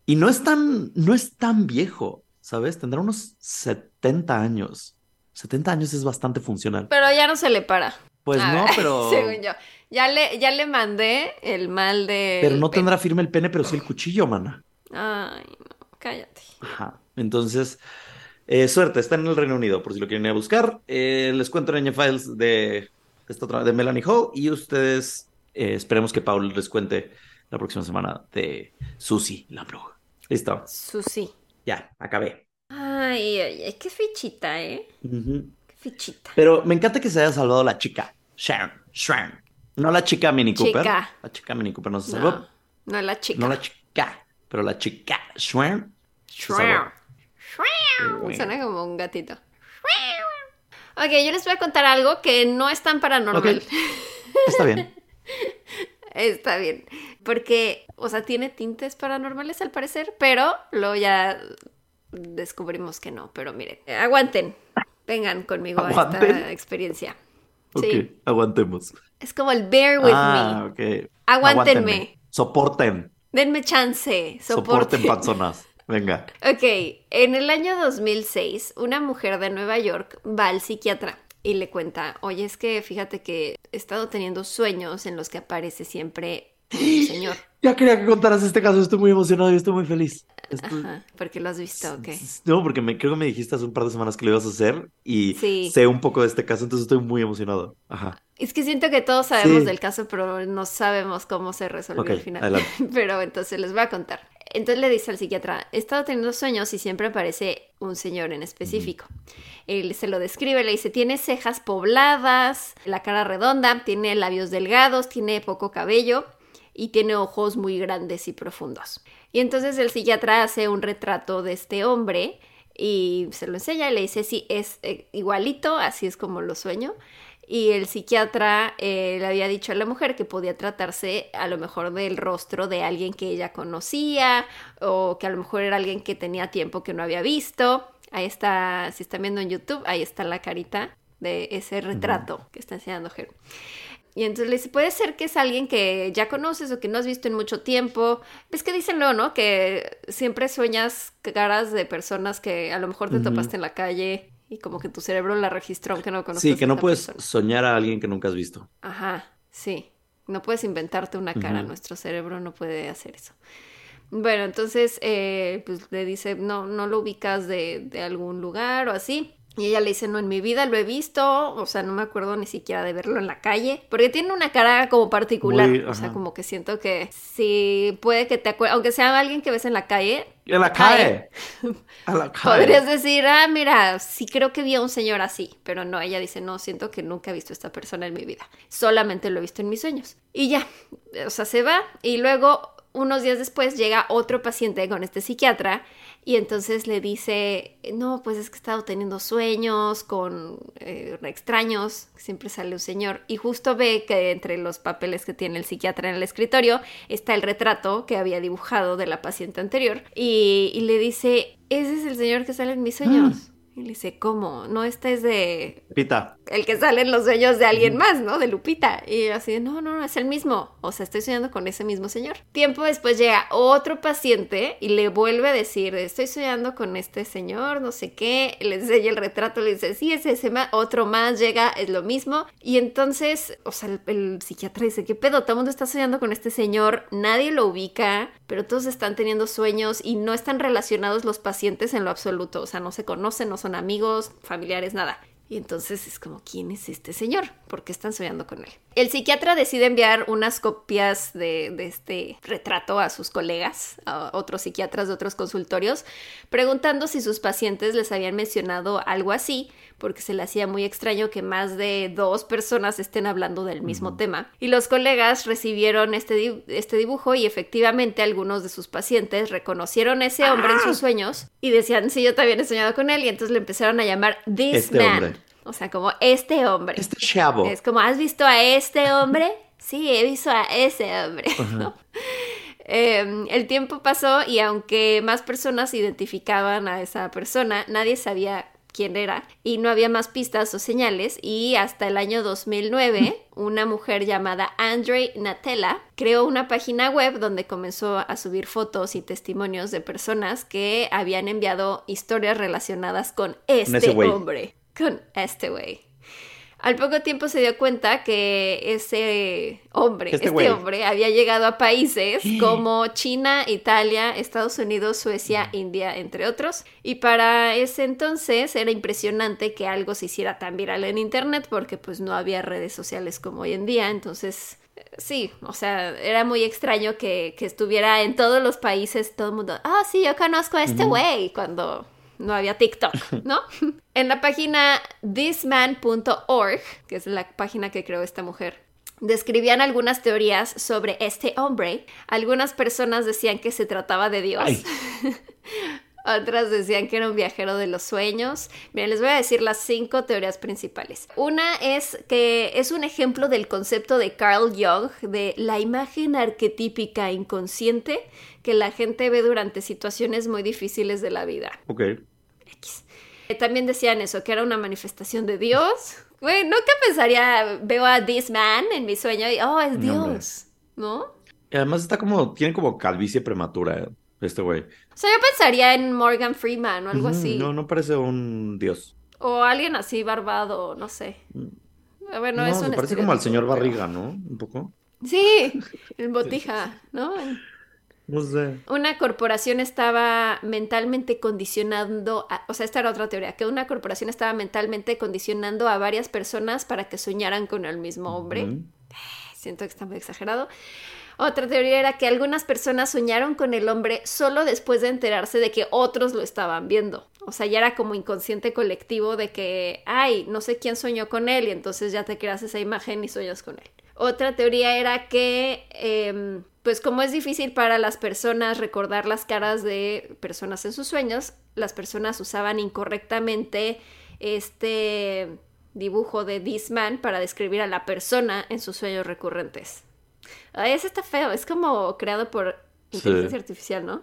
S3: Y no es tan, no es tan viejo, ¿sabes? Tendrá unos 70 años. 70 años es bastante funcional.
S2: Pero ya no se le para.
S3: Pues no, pero.
S2: Según yo. Ya le, ya le mandé el mal de.
S3: Pero no tendrá firme el pene, pero sí el cuchillo, mana.
S2: Ay, no, cállate.
S3: Ajá. Entonces, eh, suerte, está en el Reino Unido, por si lo quieren ir a buscar. Eh, les cuento en Files de, esta otra, de Melanie Hall y ustedes eh, esperemos que Paul les cuente la próxima semana de Susie, la bruja. Listo,
S2: Susi.
S3: ya, acabé.
S2: Ay, ay, ay, qué fichita, ¿eh? Qué fichita.
S3: Pero me encanta que se haya salvado la chica, Sharon, Sharon. No la chica Mini Cooper.
S2: Chica.
S3: La chica Mini Cooper no se salvó.
S2: No, no la chica.
S3: No la chica, pero la chica.
S2: Shrew. Shrew. Suena como un gatito. Ok, yo les voy a contar algo que no es tan paranormal.
S3: Está bien.
S2: Está bien. Porque, o sea, tiene tintes paranormales al parecer, pero luego ya descubrimos que no. Pero miren, aguanten. Vengan conmigo a esta experiencia.
S3: Ok,
S2: Sí.
S3: aguantemos.
S2: Es como el bear with
S3: ah,
S2: me.
S3: ok.
S2: Aguántenme.
S3: Aguántenme. Soporten.
S2: Denme chance.
S3: Soporten,
S2: Soporten.
S3: panzonas. Venga.
S2: Ok, en el año 2006, una mujer de Nueva York va al psiquiatra y le cuenta, oye, es que fíjate que he estado teniendo sueños en los que aparece siempre un señor.
S3: Ya quería que contaras este caso. Estoy muy emocionado y estoy muy feliz. Estoy-
S2: Ajá, porque lo has visto, ok.
S3: No, porque me, creo que me dijiste hace un par de semanas que lo ibas a hacer y
S2: Sí.
S3: sé un poco de este caso, entonces estoy muy emocionado. Ajá.
S2: Es que siento que todos sabemos
S3: Sí.
S2: del caso, pero no sabemos cómo se resolvió
S3: Ok,
S2: al final.
S3: adelante.
S2: Pero entonces les voy a contar. Entonces le dice al psiquiatra, he estado teniendo sueños y siempre aparece un señor en específico. Él se lo describe, le dice, tiene cejas pobladas, la cara redonda, tiene labios delgados, tiene poco cabello y tiene ojos muy grandes y profundos. Y entonces el psiquiatra hace un retrato de este hombre y se lo enseña y le dice, sí, es eh, igualito, así es como lo sueño. Y el psiquiatra eh, le había dicho a la mujer que podía tratarse a lo mejor del rostro de alguien que ella conocía o que a lo mejor era alguien que tenía tiempo que no había visto. Ahí está, si están viendo en YouTube, ahí está la carita de ese retrato que está enseñando Ger. Y entonces le dice, puede ser que es alguien que ya conoces o que no has visto en mucho tiempo. Ves que dicen luego, ¿no? Que siempre sueñas caras de personas que a lo mejor te topaste en la calle y como que tu cerebro la registró aunque no conozcas
S3: Sí, que no puedes
S2: persona.
S3: soñar a alguien que nunca has visto.
S2: Ajá, sí. No puedes inventarte una cara, nuestro cerebro no puede hacer eso. Bueno, entonces, eh, pues le dice, no, no lo ubicas de, de algún lugar o así. Y ella le dice, no, en mi vida lo he visto, o sea, no me acuerdo ni siquiera de verlo en la calle, porque tiene una cara como particular,
S3: Muy,
S2: o sea, como que siento que sí puede que te acuerdes, aunque sea alguien que ves en la calle,
S3: ¡A la! ¡A la cae!
S2: podrías decir, ah, mira, sí creo que vi a un señor así, pero no, ella dice, no, siento que nunca he visto a esta persona en mi vida, solamente lo he visto en mis sueños. Y ya, o sea, se va y luego unos días después llega otro paciente con este psiquiatra Y entonces le dice, no, pues es que he estado teniendo sueños con eh, extraños, siempre sale un señor. Y justo ve que entre los papeles que tiene el psiquiatra en el escritorio está el retrato que había dibujado de la paciente anterior. Y, y le dice, ese es el señor que sale en mis sueños. Y le dice, ¿cómo? No, este es de
S3: Pita.
S2: el que sale en los sueños de alguien más, ¿no? De Lupita. Y así, no, no, no, es el mismo. O sea, estoy soñando con ese mismo señor. Tiempo después llega otro paciente y le vuelve a decir, estoy soñando con este señor, no sé qué. Le enseña el retrato, le dice, sí, es ese más. Otro más llega, es lo mismo. Y entonces, o sea, el, el psiquiatra dice, ¿qué pedo? Todo el mundo está soñando con este señor, nadie lo ubica, pero todos están teniendo sueños y no están relacionados los pacientes en lo absoluto. O sea, no se conocen, no son amigos, familiares, nada. Y entonces es como, ¿quién es este señor? ¿Por qué están soñando con él? El psiquiatra decide enviar unas copias de, de, este retrato a sus colegas, a otros psiquiatras de otros consultorios, preguntando si sus pacientes les habían mencionado algo así, porque se le hacía muy extraño que más de dos personas estén hablando del mismo tema. Y los colegas recibieron este, di este dibujo y efectivamente algunos de sus pacientes reconocieron a ese hombre ¡Ah! en sus sueños y decían, sí, yo también he soñado con él, y entonces le empezaron a llamar This
S3: Este
S2: Man.
S3: hombre.
S2: O sea, como este hombre.
S3: Este chavo.
S2: Es como, ¿has visto a este hombre? Sí, he visto a ese hombre. ¿no? eh, el tiempo pasó y aunque más personas identificaban a esa persona, nadie sabía quién era y no había más pistas o señales y hasta el año 2009 una mujer llamada Andre Natella creó una página web donde comenzó a subir fotos y testimonios de personas que habían enviado historias relacionadas con este hombre con este güey. Al poco tiempo se dio cuenta que ese hombre, este, este hombre, había llegado a países como China, Italia, Estados Unidos, Suecia, India, entre otros. Y para ese entonces era impresionante que algo se hiciera tan viral en Internet porque pues no había redes sociales como hoy en día. Entonces sí, o sea, era muy extraño que, que, estuviera en todos los países, todo el mundo, ah, oh, sí, yo conozco a este güey, uh -huh. cuando no había TikTok, ¿no? en la página thisman.org, que es la página que creó esta mujer, describían algunas teorías sobre este hombre. Algunas personas decían que se trataba de Dios. Otras decían que era un viajero de los sueños. Miren, les voy a decir las cinco teorías principales. Una es que es un ejemplo del concepto de Carl Jung de la imagen arquetípica inconsciente que la gente ve durante situaciones muy difíciles de la vida.
S3: Ok.
S2: X. También decían eso, que era una manifestación de Dios. Güey, nunca pensaría, veo a this man en mi sueño y, oh, es Dios, ¿no? ¿no?
S3: Y además está como, tiene como calvicie prematura este güey.
S2: O sea, yo pensaría en Morgan Freeman o algo así.
S3: No, no parece un dios.
S2: O alguien así barbado, no sé. Bueno,
S3: no,
S2: es un
S3: parece como al señor Barriga, ¿no? Un poco.
S2: Sí, en botija, ¿no?
S3: No sé.
S2: Una corporación estaba mentalmente condicionando, a- o sea, esta era otra teoría, que una corporación estaba mentalmente condicionando a varias personas para que soñaran con el mismo hombre.
S3: Ujú.
S2: Siento que está muy exagerado. Otra teoría era que algunas personas soñaron con el hombre solo después de enterarse de que otros lo estaban viendo. O sea, ya era como inconsciente colectivo de que, ay, no sé quién soñó con él y entonces ya te creas esa imagen y sueñas con él. Otra teoría era que, eh, pues como es difícil para las personas recordar las caras de personas en sus sueños, las personas usaban incorrectamente este dibujo de This Man para describir a la persona en sus sueños recurrentes. Ay, ese está feo, es como creado por inteligencia
S3: Sí.
S2: artificial, ¿no?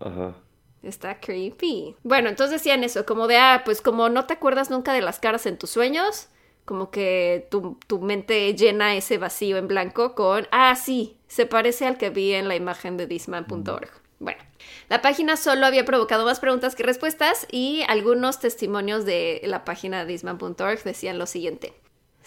S3: Ajá.
S2: Está creepy. Bueno, entonces decían eso, como de, ah, pues como no te acuerdas nunca de las caras en tus sueños, como que tu, tu mente llena ese vacío en blanco con, ah, sí, se parece al que vi en la imagen de thisman.org. Bueno, la página solo había provocado más preguntas que respuestas y algunos testimonios de la página de thisman.org decían lo siguiente.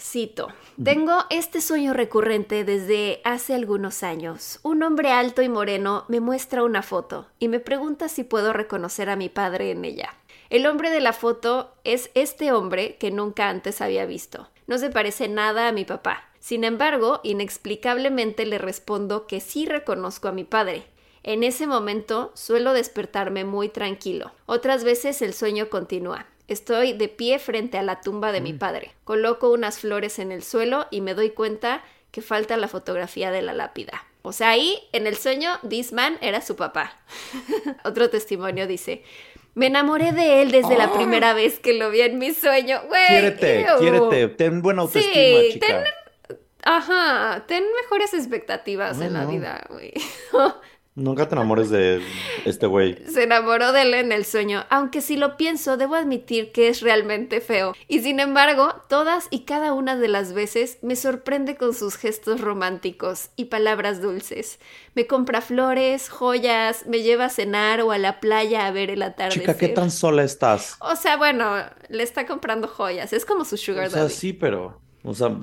S2: Cito, tengo este sueño recurrente desde hace algunos años. Un hombre alto y moreno me muestra una foto y me pregunta si puedo reconocer a mi padre en ella. El hombre de la foto es este hombre que nunca antes había visto. No se parece nada a mi papá. Sin embargo, inexplicablemente le respondo que sí reconozco a mi padre. En ese momento suelo despertarme muy tranquilo. Otras veces el sueño continúa. Estoy de pie frente a la tumba de mi padre. Coloco unas flores en el suelo y me doy cuenta que falta la fotografía de la lápida. O sea, ahí en el sueño, this man era su papá. Otro testimonio dice, me enamoré de él desde la primera vez que lo vi en mi sueño. Güey,
S3: Quiérete, ten buena autoestima,
S2: Sí,
S3: chica.
S2: ten- Ajá, ten mejores expectativas
S3: Ay,
S2: en la
S3: no.
S2: vida, güey.
S3: Nunca te enamores de este güey.
S2: Se enamoró de él en el sueño, aunque si lo pienso, debo admitir que es realmente feo. Y sin embargo, todas y cada una de las veces me sorprende con sus gestos románticos y palabras dulces. Me compra flores, joyas, me lleva a cenar o a la playa a ver el atardecer.
S3: Chica, ¿qué tan sola estás?
S2: O sea, bueno, le está comprando joyas, es como su sugar
S3: O sea,
S2: daddy.
S3: sí, pero. O sea,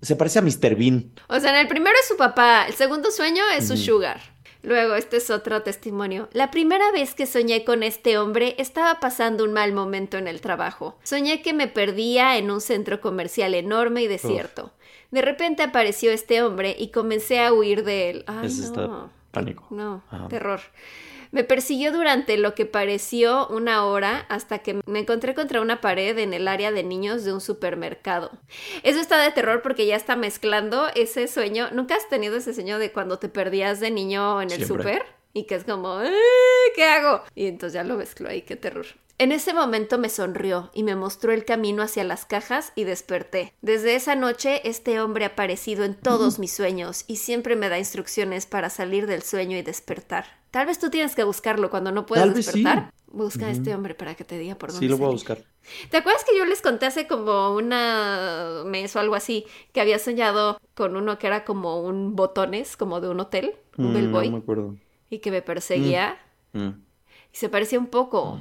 S3: se parece a Mr. Bean.
S2: O sea, en el primero es su papá, el segundo sueño es su sugar. Luego, este es otro testimonio. La primera vez que soñé con este hombre estaba pasando un mal momento en el trabajo. Soñé que me perdía en un centro comercial enorme y desierto. De repente apareció este hombre y comencé a huir de él. Ay, no.
S3: está pánico.
S2: No,
S3: Ajá.
S2: terror. Me persiguió durante lo que pareció una hora hasta que me encontré contra una pared en el área de niños de un supermercado. Eso está de terror porque ya está mezclando ese sueño. ¿Nunca has tenido ese sueño de cuando te perdías de niño en el
S3: Siempre.
S2: super? Y que es como, "Eh, ¿qué hago? Y entonces ya lo mezcló ahí, qué terror. En ese momento me sonrió y me mostró el camino hacia las cajas y desperté. Desde esa noche este hombre ha aparecido en todos mis sueños y siempre me da instrucciones para salir del sueño y despertar. Tal vez tú tienes que buscarlo cuando no puedas
S3: Tal vez sí.
S2: despertar. Busca a este hombre para que te diga por dónde
S3: Sí, lo voy a
S2: salir.
S3: buscar.
S2: ¿Te acuerdas que yo les conté hace como una mes o algo así que había soñado con uno que era como un botones, como de un hotel, un
S3: Mm,
S2: bellboy,
S3: No me acuerdo.
S2: y que me perseguía
S3: Mm.
S2: y se parecía un poco.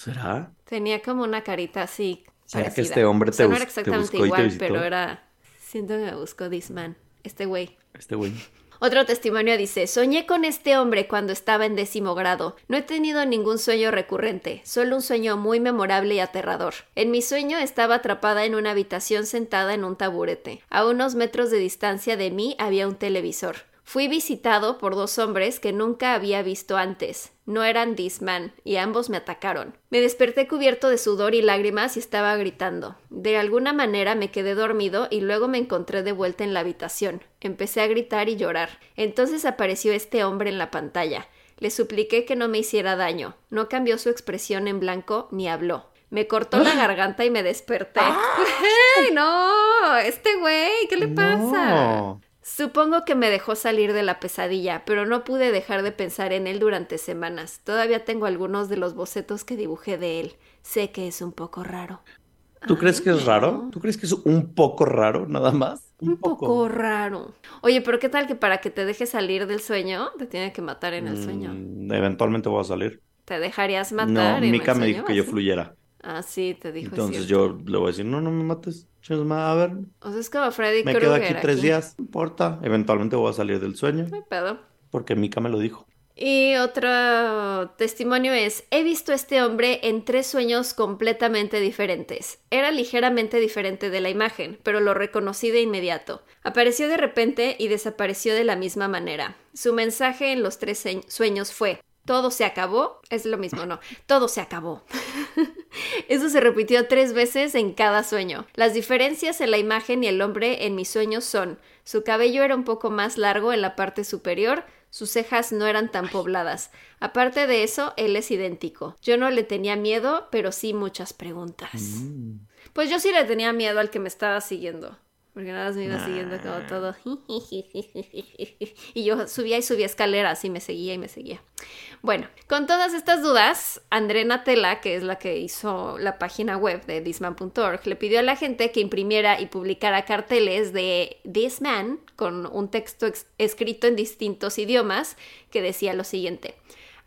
S3: ¿Será?
S2: Tenía como una carita así.
S3: ¿Será que este hombre
S2: O sea,
S3: te
S2: no era
S3: te
S2: exactamente
S3: buscó y te
S2: igual,
S3: visitó?
S2: pero era. Siento que me buscó this man, este güey.
S3: Este güey.
S2: Otro testimonio dice, soñé con este hombre cuando estaba en décimo grado. No he tenido ningún sueño recurrente, solo un sueño muy memorable y aterrador. En mi sueño estaba atrapada en una habitación sentada en un taburete. A unos metros de distancia de mí había un televisor. Fui visitado por dos hombres que nunca había visto antes. No eran this man, y ambos me atacaron. Me desperté cubierto de sudor y lágrimas y estaba gritando. De alguna manera me quedé dormido y luego me encontré de vuelta en la habitación. Empecé a gritar y llorar. Entonces apareció este hombre en la pantalla. Le supliqué que no me hiciera daño. No cambió su expresión en blanco ni habló. Me cortó la garganta y me desperté. ¡Ay, no! Este güey, ¿qué le pasa?
S3: No.
S2: Supongo que me dejó salir de la pesadilla, pero no pude dejar de pensar en él durante semanas. Todavía tengo algunos de los bocetos que dibujé de él. Sé que es un poco raro.
S3: ¿Tú crees que es raro?
S2: no.
S3: ¿Tú crees que es un poco raro, nada más?
S2: Un poco raro. Oye, pero ¿qué tal que para que te dejes salir del sueño, te tiene que matar en el sueño?
S3: Mm, eventualmente voy a salir.
S2: ¿Te dejarías matar
S3: No,
S2: en el
S3: Mika me
S2: sueño?
S3: dijo que yo fluyera.
S2: Ah, sí, te dijo. es
S3: Entonces yo le voy a decir, no, no me mates. A ver,
S2: O sea, es como Freddy
S3: me
S2: Krueger
S3: quedo aquí tres días, no importa. Eventualmente voy a salir del sueño
S2: No pedo.
S3: porque Mika me lo dijo.
S2: Y otro testimonio es, he visto a este hombre en tres sueños completamente diferentes. Era ligeramente diferente de la imagen, pero lo reconocí de inmediato. Apareció de repente y desapareció de la misma manera. Su mensaje en los tres sueños fue, todo se acabó, es lo mismo, no, todo se acabó. Eso se repitió tres veces en cada sueño. Las diferencias en la imagen y el hombre en mis sueños son, su cabello era un poco más largo en la parte superior, sus cejas no eran tan pobladas. Aparte de eso, él es idéntico. Yo no le tenía miedo, pero sí muchas preguntas.
S3: Mm.
S2: Pues yo sí le tenía miedo al que me estaba siguiendo. Porque nada más me iba siguiendo como todo. Y yo subía y subía escaleras y me seguía y me seguía. Bueno, con todas estas dudas, André Natella, que es la que hizo la página web de thisman.org, le pidió a la gente que imprimiera y publicara carteles de This Man con un texto ex- escrito en distintos idiomas que decía lo siguiente.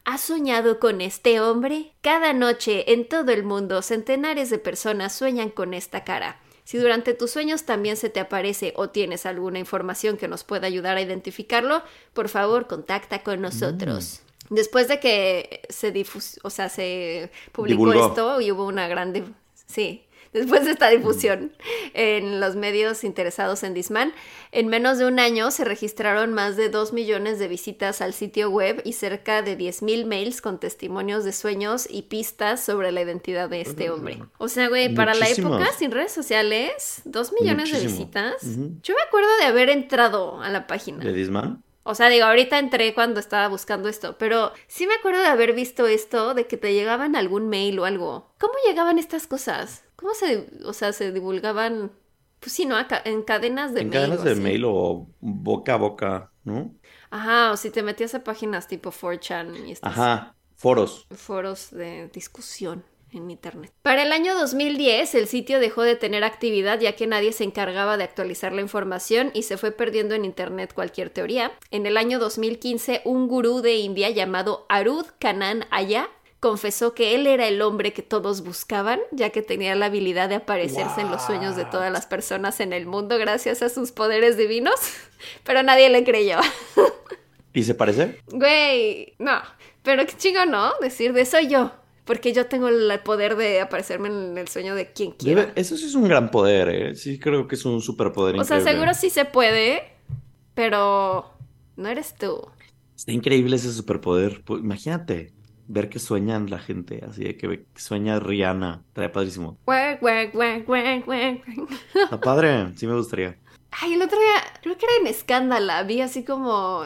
S2: ¿Has soñado con este hombre? Cada noche en todo el mundo centenares de personas sueñan con esta cara. Si durante tus sueños también se te aparece o tienes alguna información que nos pueda ayudar a identificarlo, por favor contacta con nosotros. Después de que se difus o sea, se publicó
S3: Divulgó.
S2: esto y hubo una gran dif- sí, después de esta difusión en los medios interesados en Disman, en menos de un año se registraron más de 2 millones de visitas al sitio web y cerca de 10.000 mails con testimonios de sueños y pistas sobre la identidad de este hombre. O sea, güey, para la época sin redes sociales, 2 millones de visitas. Yo me acuerdo de haber entrado a la página.
S3: ¿De Disman?
S2: O sea, digo, ahorita entré cuando estaba buscando esto, pero sí me acuerdo de haber visto esto, de que te llegaban algún mail o algo. ¿Cómo llegaban estas cosas? ¿Cómo se, o sea, se divulgaban? Pues sí, ¿no? En cadenas de
S3: En
S2: mail.
S3: cadenas
S2: o
S3: de
S2: así.
S3: mail o boca a boca, ¿no?
S2: Ajá, o si te metías a páginas tipo 4chan y estas
S3: Ajá, foros.
S2: foros de discusión en internet. Para el año 2010, el sitio dejó de tener actividad ya que nadie se encargaba de actualizar la información y se fue perdiendo en internet cualquier teoría. En el año 2015, un gurú de India llamado Arud Kanan Aya confesó que él era el hombre que todos buscaban, ya que tenía la habilidad de aparecerse en los sueños de todas las personas en el mundo gracias a sus poderes divinos, pero nadie le creyó.
S3: ¿Y se parece?
S2: Güey, no. Pero qué chingo, ¿no? Decir de soy yo. Porque yo tengo el poder de aparecerme en el sueño de quien quiera.
S3: Debe- eso sí es un gran poder, ¿eh? Sí, creo que es un superpoder
S2: o sea, seguro sí se puede, pero no eres tú.
S3: Está increíble ese superpoder. Pues, imagínate ver que sueñan la gente, así de que sueña Rihanna. Estaría padrísimo. Está padre, sí me gustaría.
S2: Ay, el otro día, creo que era en Escándala, vi así como,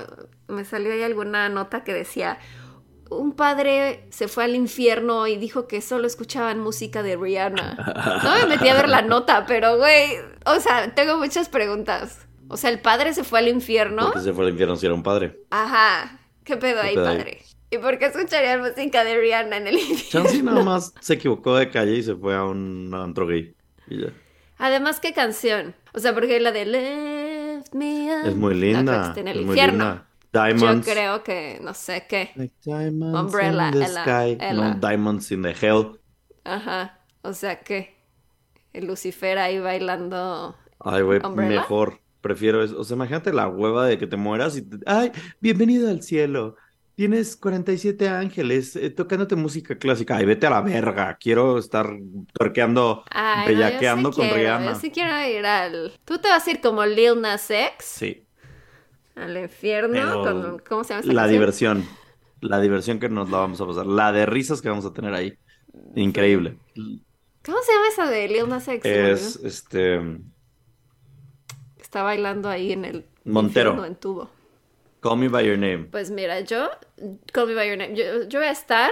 S2: me salió ahí alguna nota que decía, un padre se fue al infierno y dijo que solo escuchaban música de Rihanna. No me metí a ver la nota, pero güey, o sea, tengo muchas preguntas. O sea, el padre se fue al infierno.
S3: Porque se fue al infierno si era un padre.
S2: Ajá, ¿qué pedo
S3: ¿Qué
S2: ahí,
S3: pedo ahí?
S2: ¿Y por qué escucharían música de Rihanna en el infierno?
S3: Chansey nada más se equivocó de calle y se fue a un antro gay. Y ya.
S2: Además, ¿qué canción? O sea, porque la de Lift Me Up.
S3: Es muy linda.
S2: en el
S3: es muy
S2: infierno.
S3: linda. Diamonds.
S2: Yo creo que, no sé qué.
S3: Like diamonds
S2: Umbrella,
S3: in the
S2: Ella,
S3: sky.
S2: Ella.
S3: No, diamonds in the hell.
S2: Ajá. O sea que el Lucifer ahí bailando.
S3: Ay, güey, mejor. Prefiero eso. O sea, imagínate la hueva de que te mueras y te- Ay, bienvenido al cielo. Tienes 47 ángeles eh, tocándote música clásica. Ay, vete a la verga. Quiero estar torqueando,
S2: Ay, no,
S3: bellaqueando
S2: sí
S3: con
S2: quiero,
S3: Rihanna.
S2: Yo sí quiero ir al. Tú te vas a ir como Lil Nas X
S3: Sí,
S2: al infierno.
S3: Pero
S2: con- ¿Cómo se llama esa
S3: la
S2: canción?
S3: diversión. La diversión que nos la vamos a pasar. La de risas que vamos a tener ahí. Increíble.
S2: ¿Cómo se llama esa de Lil Nas X?
S3: Es este.
S2: Está bailando ahí en el.
S3: Montero.
S2: infierno en tubo.
S3: Call Me By Your Name.
S2: Pues mira, yo, Call Me By Your Name, yo, yo voy a estar...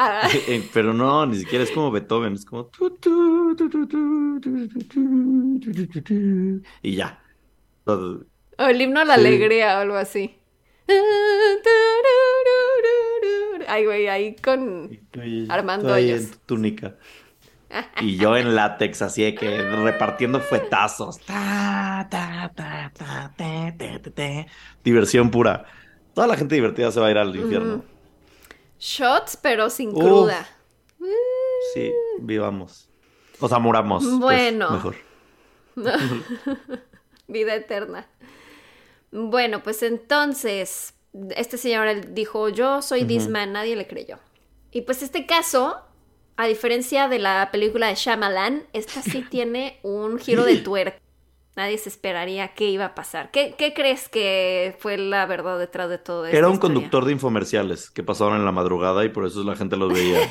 S2: Ah.
S3: Pero no, ni siquiera es como Beethoven, es como... Y ya.
S2: O el himno a la
S3: sí.
S2: alegría o algo así. Ay, güey, ahí con Armando Hoyos.
S3: túnica. Y yo en látex, así de que repartiendo fuetazos. Ta, ta, ta, ta, te, te, te, te. Diversión pura. Toda la gente divertida se va a ir al infierno.
S2: Shots, pero sin
S3: Uf.
S2: cruda.
S3: Sí, vivamos. O sea, muramos. pues,
S2: Bueno.
S3: mejor.
S2: Vida eterna. Bueno, pues entonces, este señor dijo, yo soy this man, nadie le creyó. Y pues este caso, a diferencia de la película de Shyamalan, esta sí tiene un giro de tuerca. Nadie se esperaría qué iba a pasar. ¿Qué, qué crees que fue la verdad detrás de todo esto?
S3: Era un conductor de infomerciales que pasaban en la madrugada y por eso la gente los veía.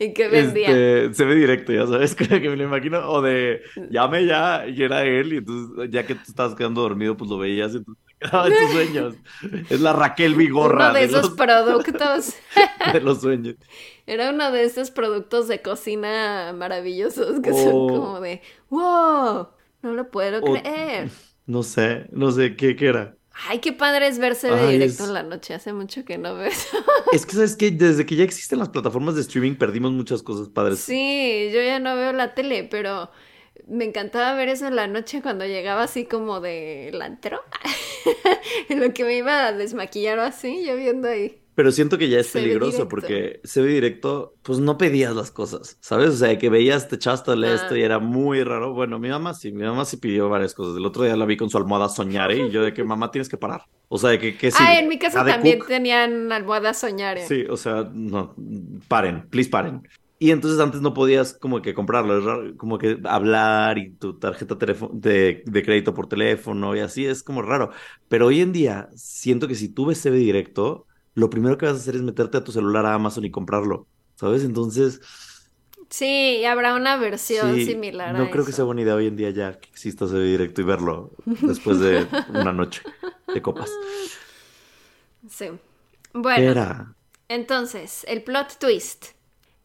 S2: ¿Y qué vendía?
S3: Este, se ve directo, ya sabes, que me lo imagino. O de llame ya, y era él, y entonces ya que tú estabas quedando dormido, pues lo veías y entonces quedaba en tus sueños. Es la Raquel Vigorra
S2: Uno de
S3: de,
S2: esos
S3: los,
S2: productos.
S3: de los sueños.
S2: Era uno de estos productos de cocina maravillosos que son
S3: Oh.
S2: como de, wow, no lo puedo
S3: O-
S2: creer.
S3: No sé, no sé qué, qué era.
S2: Ay, qué padre es verse de
S3: Ay,
S2: directo
S3: es-
S2: en la noche. Hace mucho que no ves.
S3: Es que sabes que desde que ya existen las plataformas de streaming perdimos muchas cosas padres.
S2: Sí, yo ya no veo la tele, pero me encantaba ver eso en la noche cuando llegaba así como del antro. en lo que me iba a desmaquillar o así, yo viendo ahí.
S3: Pero siento que ya es
S2: Se
S3: peligroso porque se ve directo, pues no pedías las cosas, ¿sabes? O sea, que veías, te echabas todo esto
S2: Ah.
S3: y era muy raro. Bueno, mi mamá sí, mi mamá sí pidió varias cosas. El otro día la vi con su almohada soñar y yo de que mamá tienes que parar. O sea, de que, que sí.
S2: ah, en mi casa
S3: de
S2: también
S3: Cook,
S2: tenían almohadas soñar.
S3: Sí, o sea, no, paren, please paren. Y entonces antes no podías como que comprarlo, es raro, como que hablar y tu tarjeta de, de crédito por teléfono y así es como raro. Pero hoy en día siento que si tú ves TV directo, lo primero que vas a hacer es meterte a tu celular a Amazon y comprarlo, ¿sabes? Entonces,
S2: Sí, habrá una versión
S3: Sí,
S2: similar a
S3: no creo que sea buena idea hoy en día ya que exista ese directo y verlo después de una noche de copas.
S2: Sí.
S3: ¿Qué
S2: Bueno,
S3: era?
S2: entonces, el plot twist.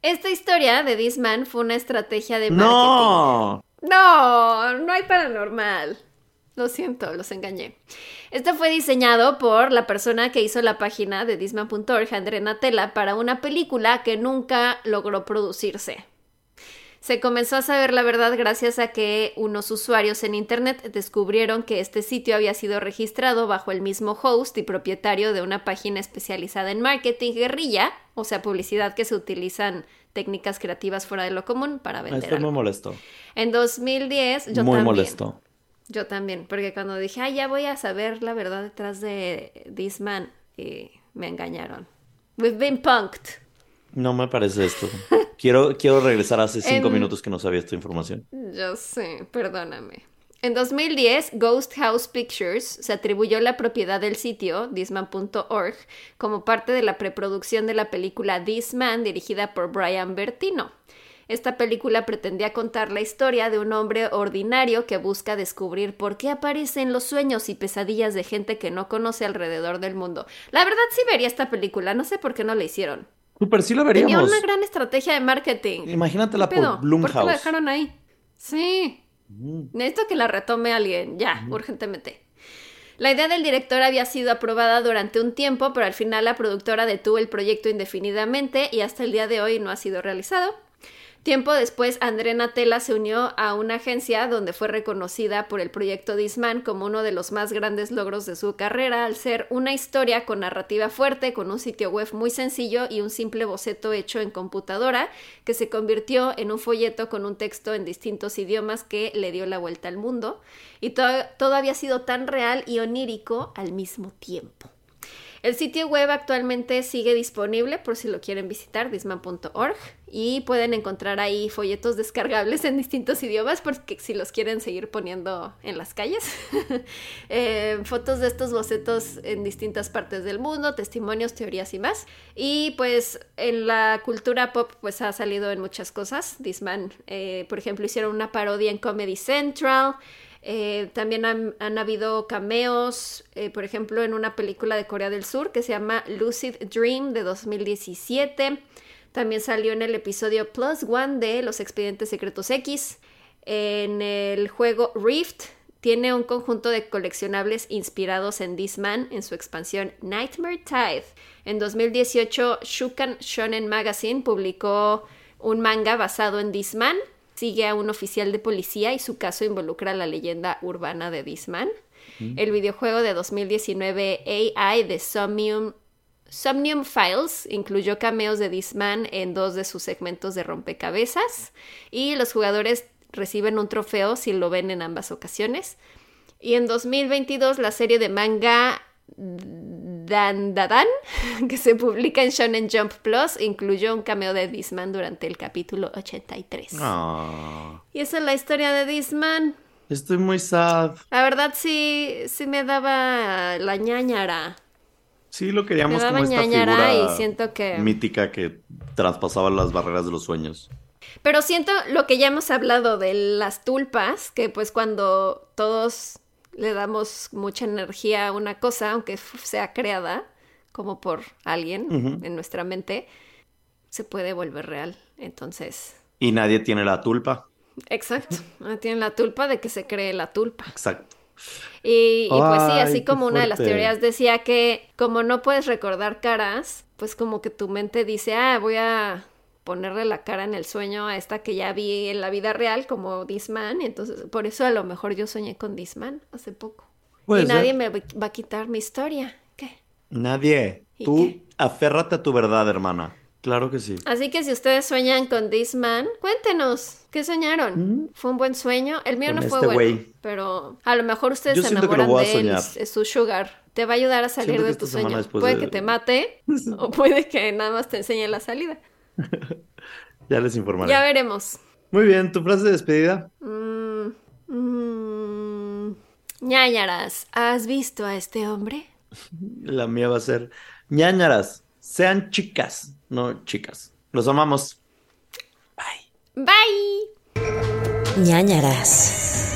S2: Esta historia de This Man fue una estrategia de marketing.
S3: ¡No!
S2: No, no hay paranormal. Lo siento, los engañé. Esto fue diseñado por la persona que hizo la página de Disman.org, André Natella, para una película que nunca logró producirse. Se comenzó a saber la verdad gracias a que unos usuarios en Internet descubrieron que este sitio había sido registrado bajo el mismo host y propietario de una página especializada en marketing guerrilla, o sea, publicidad que se utilizan técnicas creativas fuera de lo común para vender.
S3: Esto me
S2: algo.
S3: molestó.
S2: En 2010, yo
S3: Muy
S2: también.
S3: molesto.
S2: Yo también, porque cuando dije, ah, ya voy a saber la verdad detrás de This Man, y me engañaron. We've been punked.
S3: No me parece esto. Quiero, quiero regresar hace cinco
S2: En-
S3: minutos que no sabía esta información.
S2: Yo sé, perdóname. En 2010, Ghost House Pictures se atribuyó la propiedad del sitio, thisman.org, como parte de la preproducción de la película This Man, dirigida por Brian Bertino. Esta película pretendía contar la historia de un hombre ordinario que busca descubrir por qué aparecen los sueños y pesadillas de gente que no conoce alrededor del mundo. La verdad sí vería esta película, no sé por qué no la hicieron.
S3: Super, sí
S2: Tenía
S3: veríamos.
S2: una gran estrategia de marketing.
S3: Imagínatela por Blumhouse.
S2: ¿Por qué la dejaron ahí? Sí.
S3: Mm.
S2: Necesito que la retome alguien, ya, urgentemente. La idea del director había sido aprobada durante un tiempo, pero al final la productora detuvo el proyecto indefinidamente y hasta el día de hoy no ha sido realizado. Tiempo después, André Natella se unió a una agencia donde fue reconocida por el proyecto Disman como uno de los más grandes logros de su carrera, al ser una historia con narrativa fuerte, con un sitio web muy sencillo y un simple boceto hecho en computadora, que se convirtió en un folleto con un texto en distintos idiomas que le dio la vuelta al mundo. Y to- todo había sido tan real y onírico al mismo tiempo. El sitio web actualmente sigue disponible por si lo quieren visitar, disman.org, y pueden encontrar ahí folletos descargables en distintos idiomas porque si los quieren seguir poniendo en las calles. Eh, fotos de estos bocetos en distintas partes del mundo, testimonios, teorías y más. Y pues en la cultura pop pues ha salido en muchas cosas. Disman, eh, por ejemplo, hicieron una parodia en Comedy Central. Eh, también han, habido cameos, por ejemplo, en una película de Corea del Sur que se llama Lucid Dream de 2017. También salió en el episodio Plus One de Los Expedientes Secretos X. En el juego Rift tiene un conjunto de coleccionables inspirados en This Man en su expansión Nightmare Tide. En 2018, Shukan Shonen Magazine publicó un manga basado en This Man. Sigue a un oficial de policía y su caso involucra la leyenda urbana de This Man. El videojuego de 2019 AI de Somnium, Somnium Files incluyó cameos de This Man en dos de sus segmentos de rompecabezas y los jugadores reciben un trofeo si lo ven en ambas ocasiones. Y en 2022 la serie de manga Dandadan, que se publica en Shonen Jump Plus, incluyó un cameo de This Man durante el capítulo 83.
S3: Ah,
S2: Y esa es la historia de This Man.
S3: estoy muy sad.
S2: La verdad sí, sí me daba la ñañara.
S3: Sí, lo queríamos como esta figura
S2: y siento que...
S3: mítica que traspasaba las barreras de los sueños.
S2: Pero siento lo que ya hemos hablado de las tulpas, que pues cuando todos le damos mucha energía a una cosa, aunque sea creada como por alguien en nuestra mente, se puede volver real. Entonces,
S3: Y nadie tiene la tulpa.
S2: exacto, ah, tienen la tulpa de que se cree la tulpa.
S3: Exacto.
S2: Y, y pues sí, así como una de las teorías decía que como no puedes recordar caras, pues como que tu mente dice, ah, voy a ponerle la cara en el sueño a esta que ya vi en la vida real como Disman, entonces por eso a lo mejor yo soñé con Disman hace poco. Y nadie me va a quitar mi historia. ¿Qué?
S3: Nadie.
S2: ¿Y
S3: Tú
S2: qué?
S3: aférrate a tu verdad, hermana. Claro que sí.
S2: Así que si ustedes sueñan con Disman, cuéntenos, ¿qué soñaron? ¿Fue un buen sueño? El mío
S3: Con
S2: no fue
S3: este
S2: bueno, pero a lo mejor ustedes
S3: Yo
S2: se enamoran de él, es su sugar. Te va a ayudar a salir de tu sueño. Puede
S3: de-
S2: que te mate o puede que nada más te enseñe la salida.
S3: Ya les informaré.
S2: Ya veremos.
S3: Muy bien, tu frase de despedida.
S2: Mm, mm, ñañaras, ¿has visto a este hombre?
S3: La mía va a ser ñañaras. Sean chicas, no chicas. Los amamos. Bye.
S2: Bye.
S1: ñañaras.